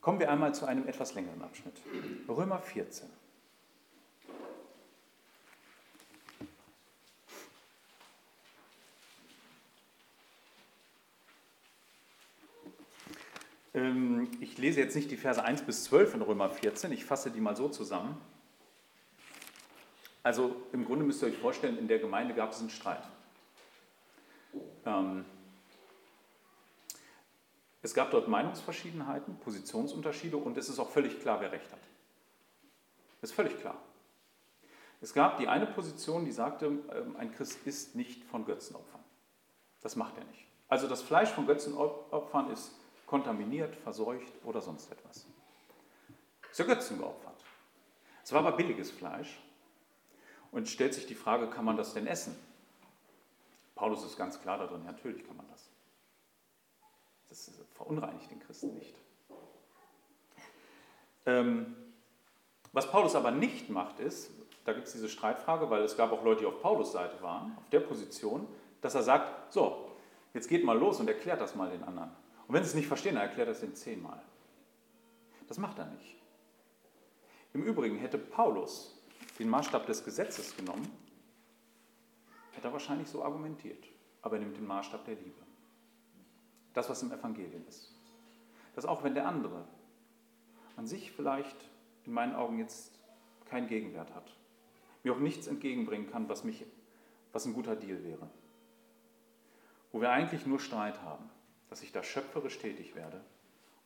Kommen wir einmal zu einem etwas längeren Abschnitt. Römer 14. Ähm, ich lese jetzt nicht die Verse 1 bis 12 in Römer 14, ich fasse die mal so zusammen. Also im Grunde müsst ihr euch vorstellen, in der Gemeinde gab es einen Streit. Ähm, es gab dort Meinungsverschiedenheiten, Positionsunterschiede und es ist auch völlig klar, wer recht hat. Ist völlig klar. Es gab die eine Position, die sagte, ähm, ein Christ ist nicht von Götzenopfern. Das macht er nicht. Also das Fleisch von Götzenopfern ist kontaminiert, verseucht oder sonst etwas. Ist ja Götzen geopfert. Es war aber billiges Fleisch. Und stellt sich die Frage, kann man das denn essen? Paulus ist ganz klar darin, natürlich kann man das. Das verunreinigt den Christen nicht. Ähm, was Paulus aber nicht macht, ist, da gibt es diese Streitfrage, weil es gab auch Leute, die auf Paulus Seite waren, auf der Position, dass er sagt, so, jetzt geht mal los und erklärt das mal den anderen. Und wenn sie es nicht verstehen, dann erklärt er es ihnen zehnmal. Das macht er nicht. Im Übrigen hätte Paulus den Maßstab des Gesetzes genommen, hätte er wahrscheinlich so argumentiert. Aber er nimmt den Maßstab der Liebe. Das, was im Evangelium ist. Dass auch wenn der andere an sich vielleicht in meinen Augen jetzt keinen Gegenwert hat, mir auch nichts entgegenbringen kann, was, mich, was ein guter Deal wäre. Wo wir eigentlich nur Streit haben, dass ich da schöpferisch tätig werde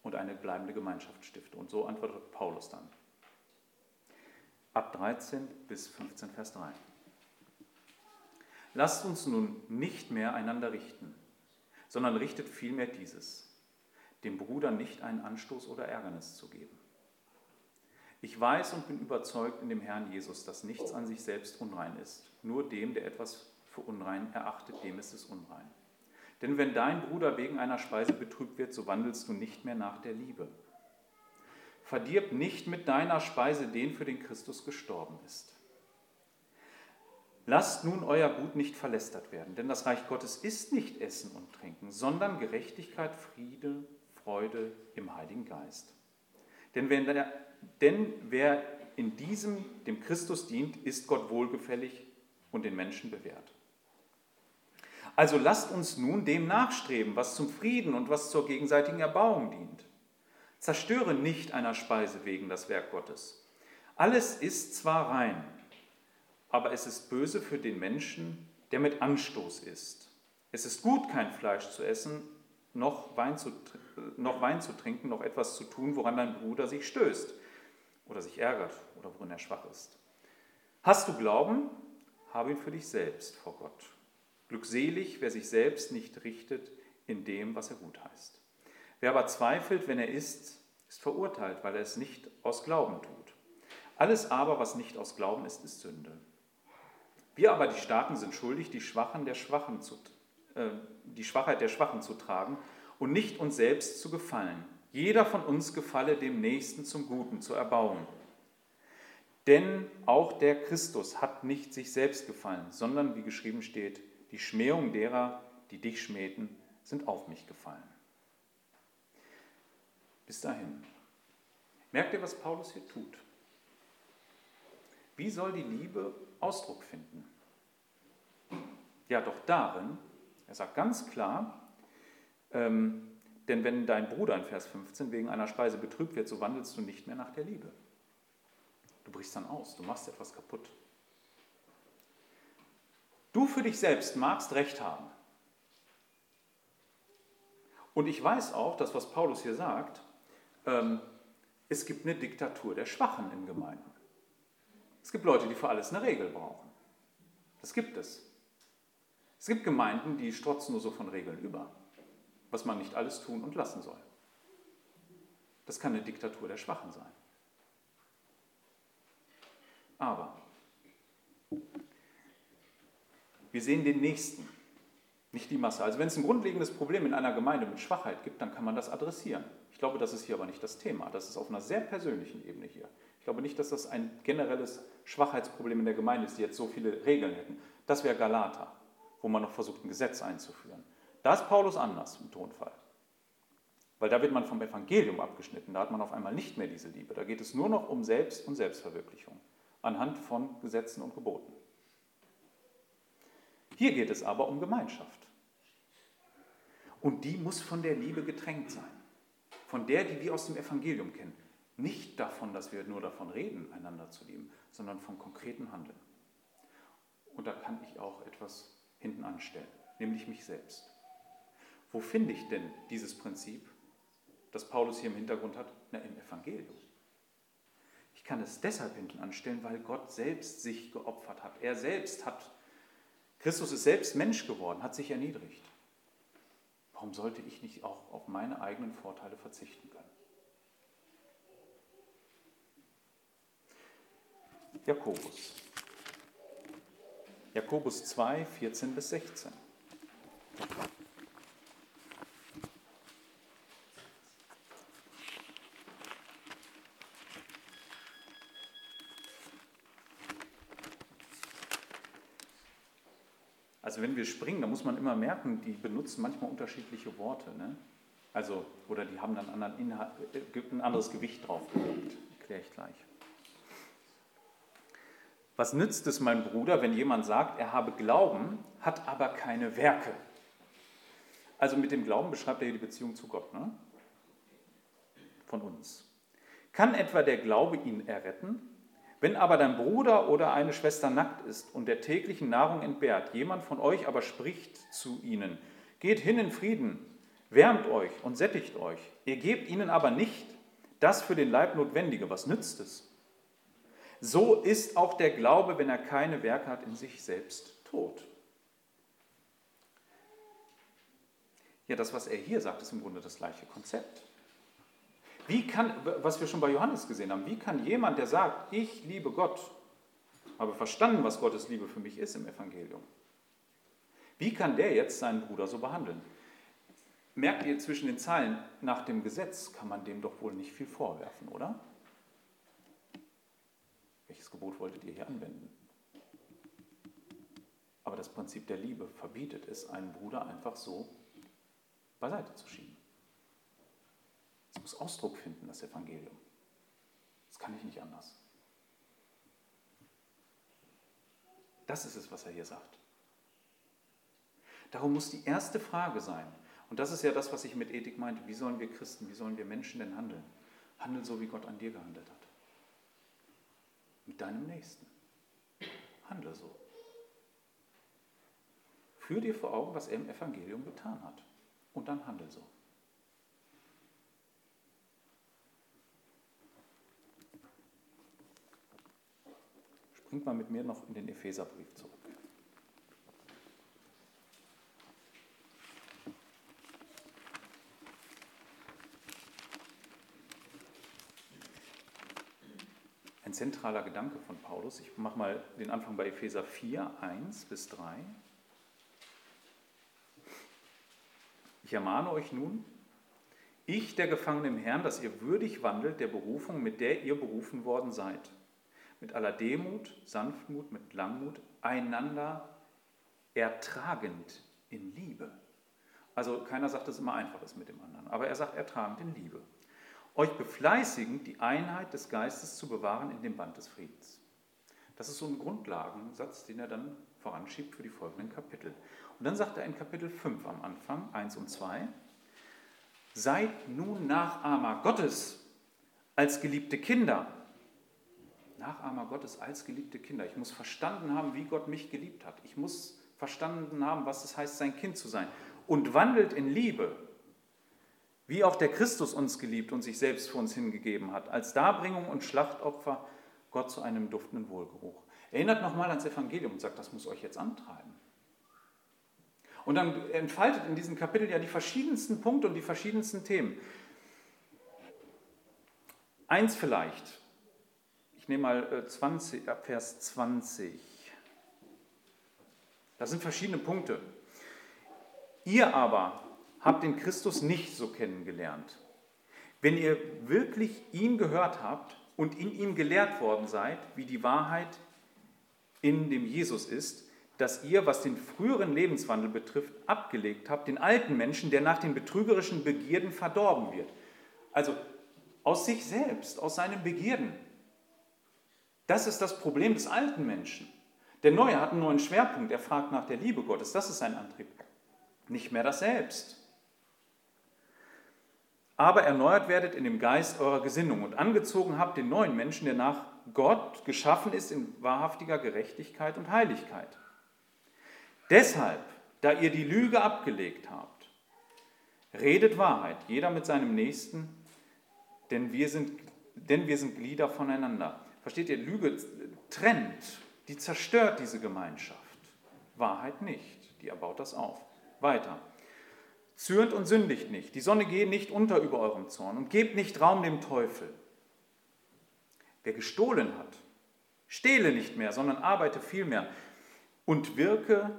und eine bleibende Gemeinschaft stifte. Und so antwortet Paulus dann. Ab 13 bis 15 Vers 3. Lasst uns nun nicht mehr einander richten, sondern richtet vielmehr dieses, dem Bruder nicht einen Anstoß oder Ärgernis zu geben ich weiß und bin überzeugt in dem Herrn Jesus, dass nichts an sich selbst unrein ist. Nur dem, der etwas für unrein erachtet, dem ist es unrein. Denn wenn dein Bruder wegen einer Speise betrübt wird, so wandelst du nicht mehr nach der Liebe. Verdirb nicht mit deiner Speise den, für den Christus gestorben ist. Lasst nun euer Gut nicht verlästert werden, denn das Reich Gottes ist nicht Essen und Trinken, sondern Gerechtigkeit, Friede, Freude im Heiligen Geist. Denn der denn wer in diesem dem Christus dient, ist Gott wohlgefällig und den Menschen bewährt. Also lasst uns nun dem nachstreben, was zum Frieden und was zur gegenseitigen Erbauung dient. Zerstöre nicht einer Speise wegen das Werk Gottes. Alles ist zwar rein, aber es ist böse für den Menschen, der mit Anstoß ist. Es ist gut, kein Fleisch zu essen, noch Wein zu, noch Wein zu trinken, noch etwas zu tun, woran dein Bruder sich stößt oder sich ärgert oder worin er schwach ist. Hast du Glauben? Habe ihn für dich selbst vor Gott. Glückselig, wer sich selbst nicht richtet in dem, was er gut heißt. Wer aber zweifelt, wenn er isst, ist verurteilt, weil er es nicht aus Glauben tut. Alles aber, was nicht aus Glauben ist, ist Sünde. Wir aber, die Starken, sind schuldig, die, Schwachen der Schwachen zu, äh, die Schwachheit der Schwachen zu tragen und nicht uns selbst zu gefallen. Jeder von uns gefalle dem Nächsten zum Guten, zu erbauen. Denn auch der Christus hat nicht sich selbst gefallen, sondern, wie geschrieben steht, die Schmähung derer, die dich schmähten, sind auf mich gefallen. Bis dahin. Merkt ihr, was Paulus hier tut? Wie soll die Liebe Ausdruck finden? Ja, doch darin, er sagt ganz klar, ähm, denn wenn dein Bruder in Vers 15 wegen einer Speise betrübt wird, so wandelst du nicht mehr nach der Liebe. Du brichst dann aus, du machst etwas kaputt. Du für dich selbst magst Recht haben. Und ich weiß auch, dass was Paulus hier sagt, ähm, es gibt eine Diktatur der Schwachen in Gemeinden. Es gibt Leute, die für alles eine Regel brauchen. Das gibt es. Es gibt Gemeinden, die strotzen nur so von Regeln über was man nicht alles tun und lassen soll. Das kann eine Diktatur der Schwachen sein. Aber wir sehen den Nächsten, nicht die Masse. Also wenn es ein grundlegendes Problem in einer Gemeinde mit Schwachheit gibt, dann kann man das adressieren. Ich glaube, das ist hier aber nicht das Thema. Das ist auf einer sehr persönlichen Ebene hier. Ich glaube nicht, dass das ein generelles Schwachheitsproblem in der Gemeinde ist, die jetzt so viele Regeln hätten. Das wäre Galater, wo man noch versucht, ein Gesetz einzuführen. Da ist Paulus anders im Tonfall. Weil da wird man vom Evangelium abgeschnitten. Da hat man auf einmal nicht mehr diese Liebe. Da geht es nur noch um Selbst- und Selbstverwirklichung anhand von Gesetzen und Geboten. Hier geht es aber um Gemeinschaft. Und die muss von der Liebe getränkt sein. von der, die wir aus dem Evangelium kennen. Nicht davon, dass wir nur davon reden, einander zu lieben, sondern von konkreten Handeln. Und da kann ich auch etwas hinten anstellen, nämlich mich selbst. Wo finde ich denn dieses Prinzip, das Paulus hier im Hintergrund hat? Na, im Evangelium. Ich kann es deshalb hinten anstellen, weil Gott selbst sich geopfert hat. Er selbst hat, Christus ist selbst Mensch geworden, hat sich erniedrigt. Warum sollte ich nicht auch auf meine eigenen Vorteile verzichten können? Jakobus. Jakobus 2, 14 bis 16. Also wenn wir springen, da muss man immer merken, die benutzen manchmal unterschiedliche Worte. Ne? Also, oder die haben dann anderen Inhalt, äh, ein anderes Gewicht drauf gelegt. Erkläre ich gleich. Was nützt es, mein Bruder, wenn jemand sagt, er habe Glauben, hat aber keine Werke? Also mit dem Glauben beschreibt er hier die Beziehung zu Gott, ne? von uns. Kann etwa der Glaube ihn erretten? Wenn aber dein Bruder oder eine Schwester nackt ist und der täglichen Nahrung entbehrt, jemand von euch aber spricht zu ihnen, geht hin in Frieden, wärmt euch und sättigt euch, ihr gebt ihnen aber nicht das für den Leib Notwendige, was nützt es? So ist auch der Glaube, wenn er keine Werke hat, in sich selbst tot. Ja, das, was er hier sagt, ist im Grunde das gleiche Konzept. Wie kann, was wir schon bei Johannes gesehen haben, wie kann jemand, der sagt, ich liebe Gott, habe verstanden, was Gottes Liebe für mich ist im Evangelium, wie kann der jetzt seinen Bruder so behandeln? Merkt ihr zwischen den Zeilen, nach dem Gesetz kann man dem doch wohl nicht viel vorwerfen, oder? Gebot wolltet ihr hier anwenden? Aber das Prinzip der Liebe verbietet es, einen Bruder einfach so beiseite zu schieben. Es muss Ausdruck finden, das Evangelium. Das kann ich nicht anders. Das ist es, was er hier sagt. Darum muss die erste Frage sein, und das ist ja das, was ich mit Ethik meinte, wie sollen wir Christen, wie sollen wir Menschen denn handeln? Handeln so, wie Gott an dir gehandelt hat. Mit deinem Nächsten. Handle so. Führ dir vor Augen, was er im Evangelium getan hat. Und dann handle so. Springt mal mit mir noch in den Epheserbrief zurück. Ein zentraler Gedanke von Paulus. Ich mache mal den Anfang bei Epheser 4, 1 bis 3. Ich ermahne euch nun, ich, der Gefangene im Herrn, dass ihr würdig wandelt der Berufung, mit der ihr berufen worden seid mit aller Demut, Sanftmut, mit Langmut, einander ertragend in Liebe. Also keiner sagt, dass es immer einfach ist mit dem anderen, aber er sagt ertragend in Liebe. Euch befleißigend, die Einheit des Geistes zu bewahren in dem Band des Friedens. Das ist so ein Grundlagensatz, den er dann voranschiebt für die folgenden Kapitel. Und dann sagt er in Kapitel 5 am Anfang, 1 und 2, Seid nun Nachahmer Gottes als geliebte Kinder Nachahmer Gottes als geliebte Kinder. Ich muss verstanden haben, wie Gott mich geliebt hat. Ich muss verstanden haben, was es heißt, sein Kind zu sein. Und wandelt in Liebe, wie auch der Christus uns geliebt und sich selbst für uns hingegeben hat, als Darbringung und Schlachtopfer Gott zu einem duftenden Wohlgeruch. Erinnert nochmal ans Evangelium und sagt, das muss euch jetzt antreiben. Und dann entfaltet in diesem Kapitel ja die verschiedensten Punkte und die verschiedensten Themen. Eins vielleicht, ich nehme mal 20, äh, Vers 20. Das sind verschiedene Punkte. Ihr aber habt den Christus nicht so kennengelernt. Wenn ihr wirklich ihn gehört habt und in ihm gelehrt worden seid, wie die Wahrheit in dem Jesus ist, dass ihr, was den früheren Lebenswandel betrifft, abgelegt habt, den alten Menschen, der nach den betrügerischen Begierden verdorben wird. Also aus sich selbst, aus seinen Begierden. Das ist das Problem des alten Menschen. Der Neue hat einen neuen Schwerpunkt. Er fragt nach der Liebe Gottes. Das ist sein Antrieb. Nicht mehr das Selbst. Aber erneuert werdet in dem Geist eurer Gesinnung und angezogen habt den neuen Menschen, der nach Gott geschaffen ist in wahrhaftiger Gerechtigkeit und Heiligkeit. Deshalb, da ihr die Lüge abgelegt habt, redet Wahrheit, jeder mit seinem Nächsten, denn wir sind, denn wir sind Glieder voneinander. Versteht ihr, Lüge trennt, die zerstört diese Gemeinschaft. Wahrheit nicht, die erbaut das auf. Weiter. Zürnt und sündigt nicht, die Sonne gehe nicht unter über eurem Zorn und gebt nicht Raum dem Teufel. Wer gestohlen hat, stehle nicht mehr, sondern arbeite vielmehr und wirke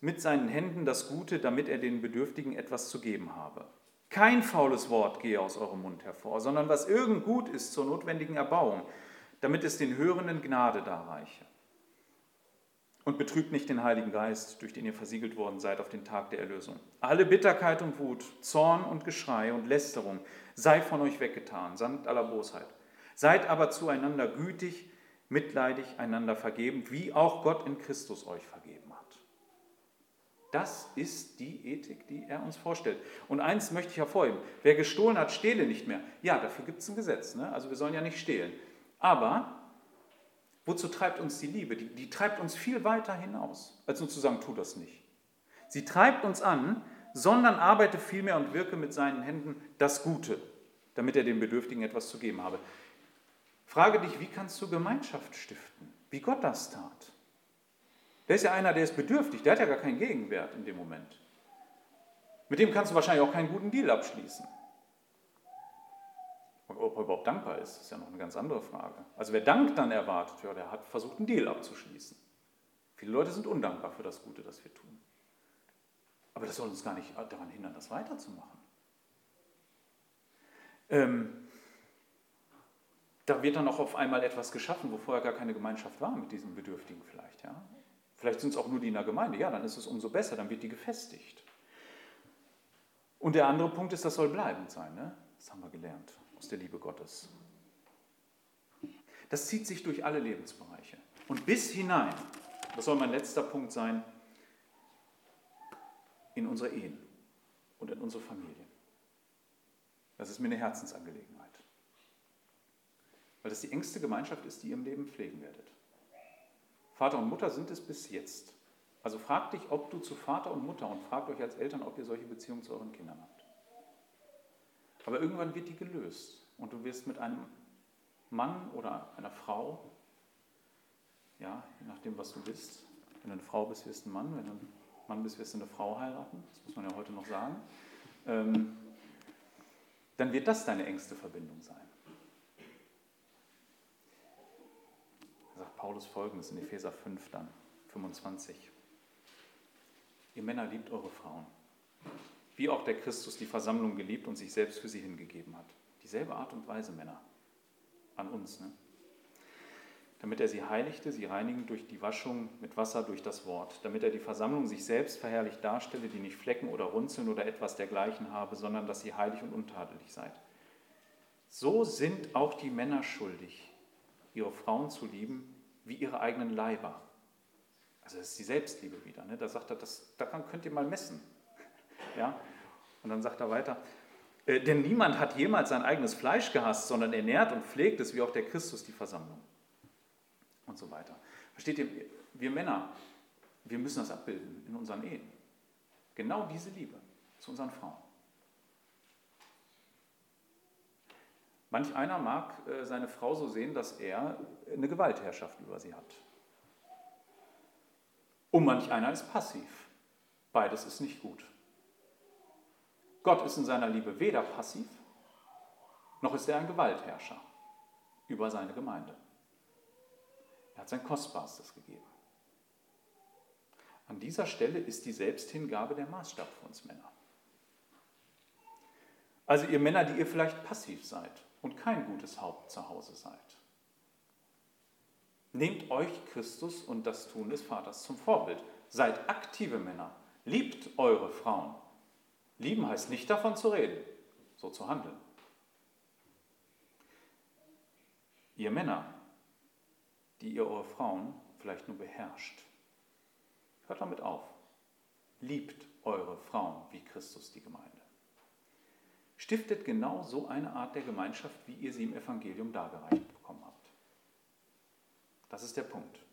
mit seinen Händen das Gute, damit er den Bedürftigen etwas zu geben habe. Kein faules Wort gehe aus eurem Mund hervor, sondern was irgend gut ist zur notwendigen Erbauung, damit es den Hörenden Gnade darreiche. Und betrübt nicht den Heiligen Geist, durch den ihr versiegelt worden seid auf den Tag der Erlösung. Alle Bitterkeit und Wut, Zorn und Geschrei und Lästerung sei von euch weggetan, samt aller Bosheit. Seid aber zueinander gütig, mitleidig, einander vergeben, wie auch Gott in Christus euch vergeben hat. Das ist die Ethik, die er uns vorstellt. Und eins möchte ich hervorheben, wer gestohlen hat, stehle nicht mehr. Ja, dafür gibt es ein Gesetz, ne? also wir sollen ja nicht stehlen. Aber wozu treibt uns die Liebe? Die, die treibt uns viel weiter hinaus, als nur zu sagen, tu das nicht. Sie treibt uns an, sondern arbeite vielmehr und wirke mit seinen Händen das Gute, damit er den Bedürftigen etwas zu geben habe. Frage dich, wie kannst du Gemeinschaft stiften? Wie Gott das tat. Der ist ja einer, der ist bedürftig, der hat ja gar keinen Gegenwert in dem Moment. Mit dem kannst du wahrscheinlich auch keinen guten Deal abschließen. Ob er überhaupt dankbar ist, ist ja noch eine ganz andere Frage. Also wer Dank dann erwartet, ja, der hat versucht, einen Deal abzuschließen. Viele Leute sind undankbar für das Gute, das wir tun. Aber das soll uns gar nicht daran hindern, das weiterzumachen. Ähm, da wird dann auch auf einmal etwas geschaffen, wo vorher gar keine Gemeinschaft war mit diesen Bedürftigen vielleicht. Ja? Vielleicht sind es auch nur die in der Gemeinde. Ja, dann ist es umso besser, dann wird die gefestigt. Und der andere Punkt ist, das soll bleibend sein. Ne? Das haben wir gelernt aus der Liebe Gottes. Das zieht sich durch alle Lebensbereiche. Und bis hinein, das soll mein letzter Punkt sein, in unsere Ehen und in unsere Familien. Das ist mir eine Herzensangelegenheit weil das die engste Gemeinschaft ist, die ihr im Leben pflegen werdet. Vater und Mutter sind es bis jetzt. Also fragt dich, ob du zu Vater und Mutter und fragt euch als Eltern, ob ihr solche Beziehungen zu euren Kindern habt. Aber irgendwann wird die gelöst. Und du wirst mit einem Mann oder einer Frau, ja, je nachdem, was du bist, wenn du eine Frau bist, wirst du ein Mann, wenn du ein Mann bist, wirst du eine Frau heiraten, das muss man ja heute noch sagen, ähm, dann wird das deine engste Verbindung sein. sagt Paulus folgendes in Epheser 5 dann, 25. Ihr Männer liebt eure Frauen, wie auch der Christus die Versammlung geliebt und sich selbst für sie hingegeben hat. Dieselbe Art und Weise, Männer, an uns. Ne? Damit er sie heiligte, sie reinigen durch die Waschung mit Wasser durch das Wort, damit er die Versammlung sich selbst verherrlicht darstelle, die nicht Flecken oder Runzeln oder etwas dergleichen habe, sondern dass sie heilig und untadelig seid. So sind auch die Männer schuldig, ihre Frauen zu lieben wie ihre eigenen Leiber. Also das ist die Selbstliebe wieder. Ne? Da sagt er, das, daran könnt ihr mal messen. Ja? Und dann sagt er weiter, äh, denn niemand hat jemals sein eigenes Fleisch gehasst, sondern ernährt und pflegt es, wie auch der Christus die Versammlung. Und so weiter. Versteht ihr, wir Männer, wir müssen das abbilden in unseren Ehen. Genau diese Liebe zu unseren Frauen. Manch einer mag äh, seine Frau so sehen, dass er eine Gewaltherrschaft über sie hat. Und manch einer ist passiv. Beides ist nicht gut. Gott ist in seiner Liebe weder passiv, noch ist er ein Gewaltherrscher über seine Gemeinde. Er hat sein Kostbarstes gegeben. An dieser Stelle ist die Selbsthingabe der Maßstab für uns Männer. Also ihr Männer, die ihr vielleicht passiv seid, und kein gutes Haupt zu Hause seid. Nehmt euch Christus und das Tun des Vaters zum Vorbild. Seid aktive Männer. Liebt eure Frauen. Lieben heißt nicht davon zu reden, so zu handeln. Ihr Männer, die ihr eure Frauen vielleicht nur beherrscht, hört damit auf. Liebt eure Frauen wie Christus die Gemeinde. Stiftet genau so eine Art der Gemeinschaft, wie ihr sie im Evangelium dargereicht bekommen habt. Das ist der Punkt.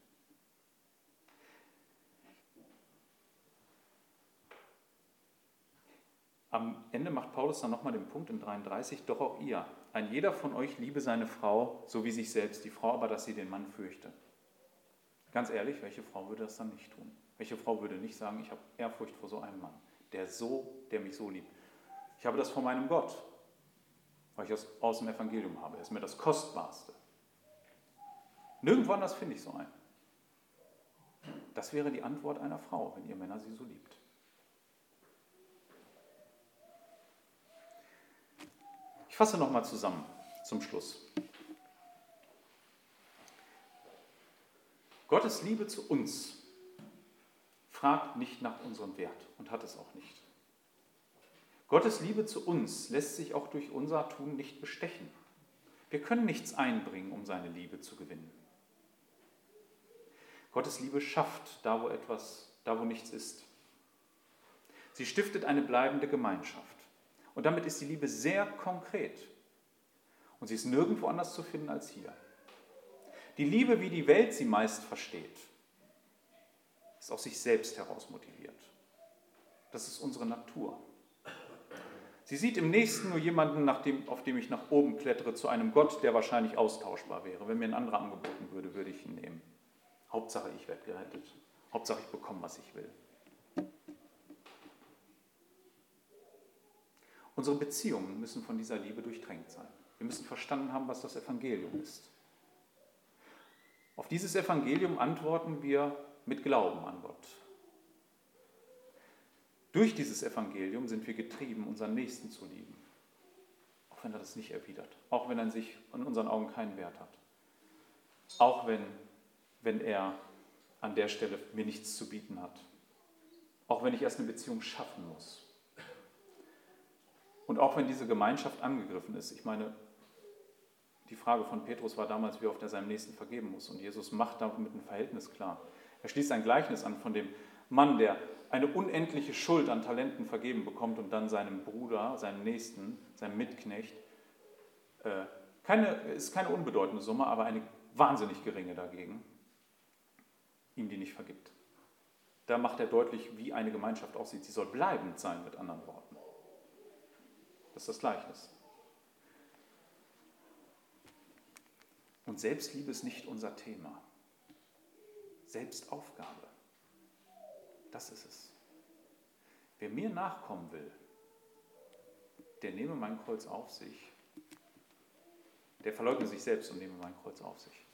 Am Ende macht Paulus dann nochmal den Punkt in 33, doch auch ihr, ein jeder von euch liebe seine Frau so wie sich selbst, die Frau aber, dass sie den Mann fürchte. Ganz ehrlich, welche Frau würde das dann nicht tun? Welche Frau würde nicht sagen, ich habe Ehrfurcht vor so einem Mann, der so, der mich so liebt? Ich habe das vor meinem Gott, weil ich das aus dem Evangelium habe. Er ist mir das Kostbarste. Nirgendwo anders finde ich so einen. Das wäre die Antwort einer Frau, wenn ihr Männer sie so liebt. Ich fasse nochmal zusammen zum Schluss. Gottes Liebe zu uns fragt nicht nach unserem Wert und hat es auch nicht. Gottes Liebe zu uns lässt sich auch durch unser Tun nicht bestechen. Wir können nichts einbringen, um seine Liebe zu gewinnen. Gottes Liebe schafft da, wo etwas, da, wo nichts ist. Sie stiftet eine bleibende Gemeinschaft. Und damit ist die Liebe sehr konkret. Und sie ist nirgendwo anders zu finden als hier. Die Liebe, wie die Welt sie meist versteht, ist aus sich selbst heraus motiviert. Das ist unsere Natur. Sie sieht im Nächsten nur jemanden, dem, auf dem ich nach oben klettere, zu einem Gott, der wahrscheinlich austauschbar wäre. Wenn mir ein anderer angeboten würde, würde ich ihn nehmen. Hauptsache, ich werde gerettet. Hauptsache, ich bekomme, was ich will. Unsere Beziehungen müssen von dieser Liebe durchtränkt sein. Wir müssen verstanden haben, was das Evangelium ist. Auf dieses Evangelium antworten wir mit Glauben an Gott. Durch dieses Evangelium sind wir getrieben, unseren Nächsten zu lieben. Auch wenn er das nicht erwidert. Auch wenn er sich in unseren Augen keinen Wert hat. Auch wenn, wenn er an der Stelle mir nichts zu bieten hat. Auch wenn ich erst eine Beziehung schaffen muss. Und auch wenn diese Gemeinschaft angegriffen ist, ich meine, die Frage von Petrus war damals, wie oft er seinem Nächsten vergeben muss. Und Jesus macht damit ein Verhältnis klar. Er schließt ein Gleichnis an von dem Mann, der eine unendliche Schuld an Talenten vergeben bekommt und dann seinem Bruder, seinem Nächsten, seinem Mitknecht, äh, keine, ist keine unbedeutende Summe, aber eine wahnsinnig geringe dagegen, ihm die nicht vergibt. Da macht er deutlich, wie eine Gemeinschaft aussieht. Sie soll bleibend sein, mit anderen Worten. Das ist das Gleichnis. Und Selbstliebe ist nicht unser Thema. Selbstaufgabe. Das ist es. Wer mir nachkommen will, der nehme mein Kreuz auf sich. Der verleugne sich selbst und nehme mein Kreuz auf sich.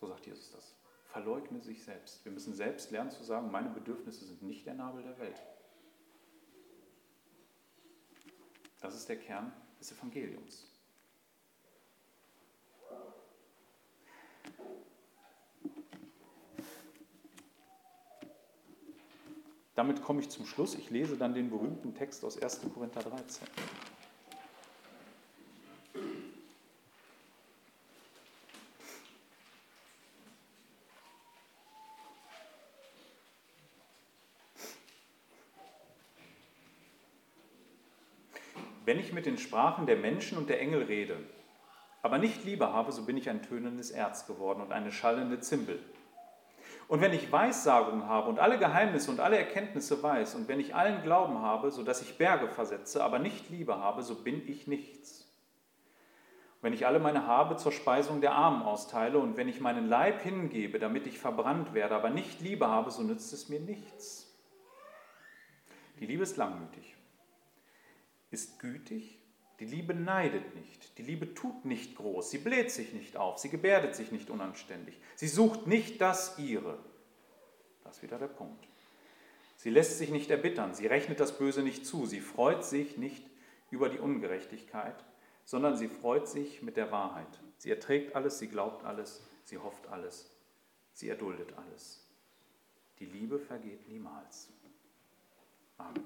So sagt Jesus das. Verleugne sich selbst. Wir müssen selbst lernen zu sagen, meine Bedürfnisse sind nicht der Nabel der Welt. Das ist der Kern des Evangeliums. Damit komme ich zum Schluss. Ich lese dann den berühmten Text aus 1. Korinther 13. Wenn mit den Sprachen der Menschen und der Engel rede, aber nicht Liebe habe, so bin ich ein tönendes Erz geworden und eine schallende Zimbel. Und wenn ich Weissagung habe und alle Geheimnisse und alle Erkenntnisse weiß und wenn ich allen Glauben habe, so dass ich Berge versetze, aber nicht Liebe habe, so bin ich nichts. Und wenn ich alle meine Habe zur Speisung der Armen austeile und wenn ich meinen Leib hingebe, damit ich verbrannt werde, aber nicht Liebe habe, so nützt es mir nichts. Die Liebe ist langmütig, ist gütig, die Liebe neidet nicht, die Liebe tut nicht groß, sie bläht sich nicht auf, sie gebärdet sich nicht unanständig, sie sucht nicht das ihre. Das ist wieder der Punkt. Sie lässt sich nicht erbittern, sie rechnet das Böse nicht zu, sie freut sich nicht über die Ungerechtigkeit, sondern sie freut sich mit der Wahrheit. Sie erträgt alles, sie glaubt alles, sie hofft alles, sie erduldet alles. Die Liebe vergeht niemals. Amen.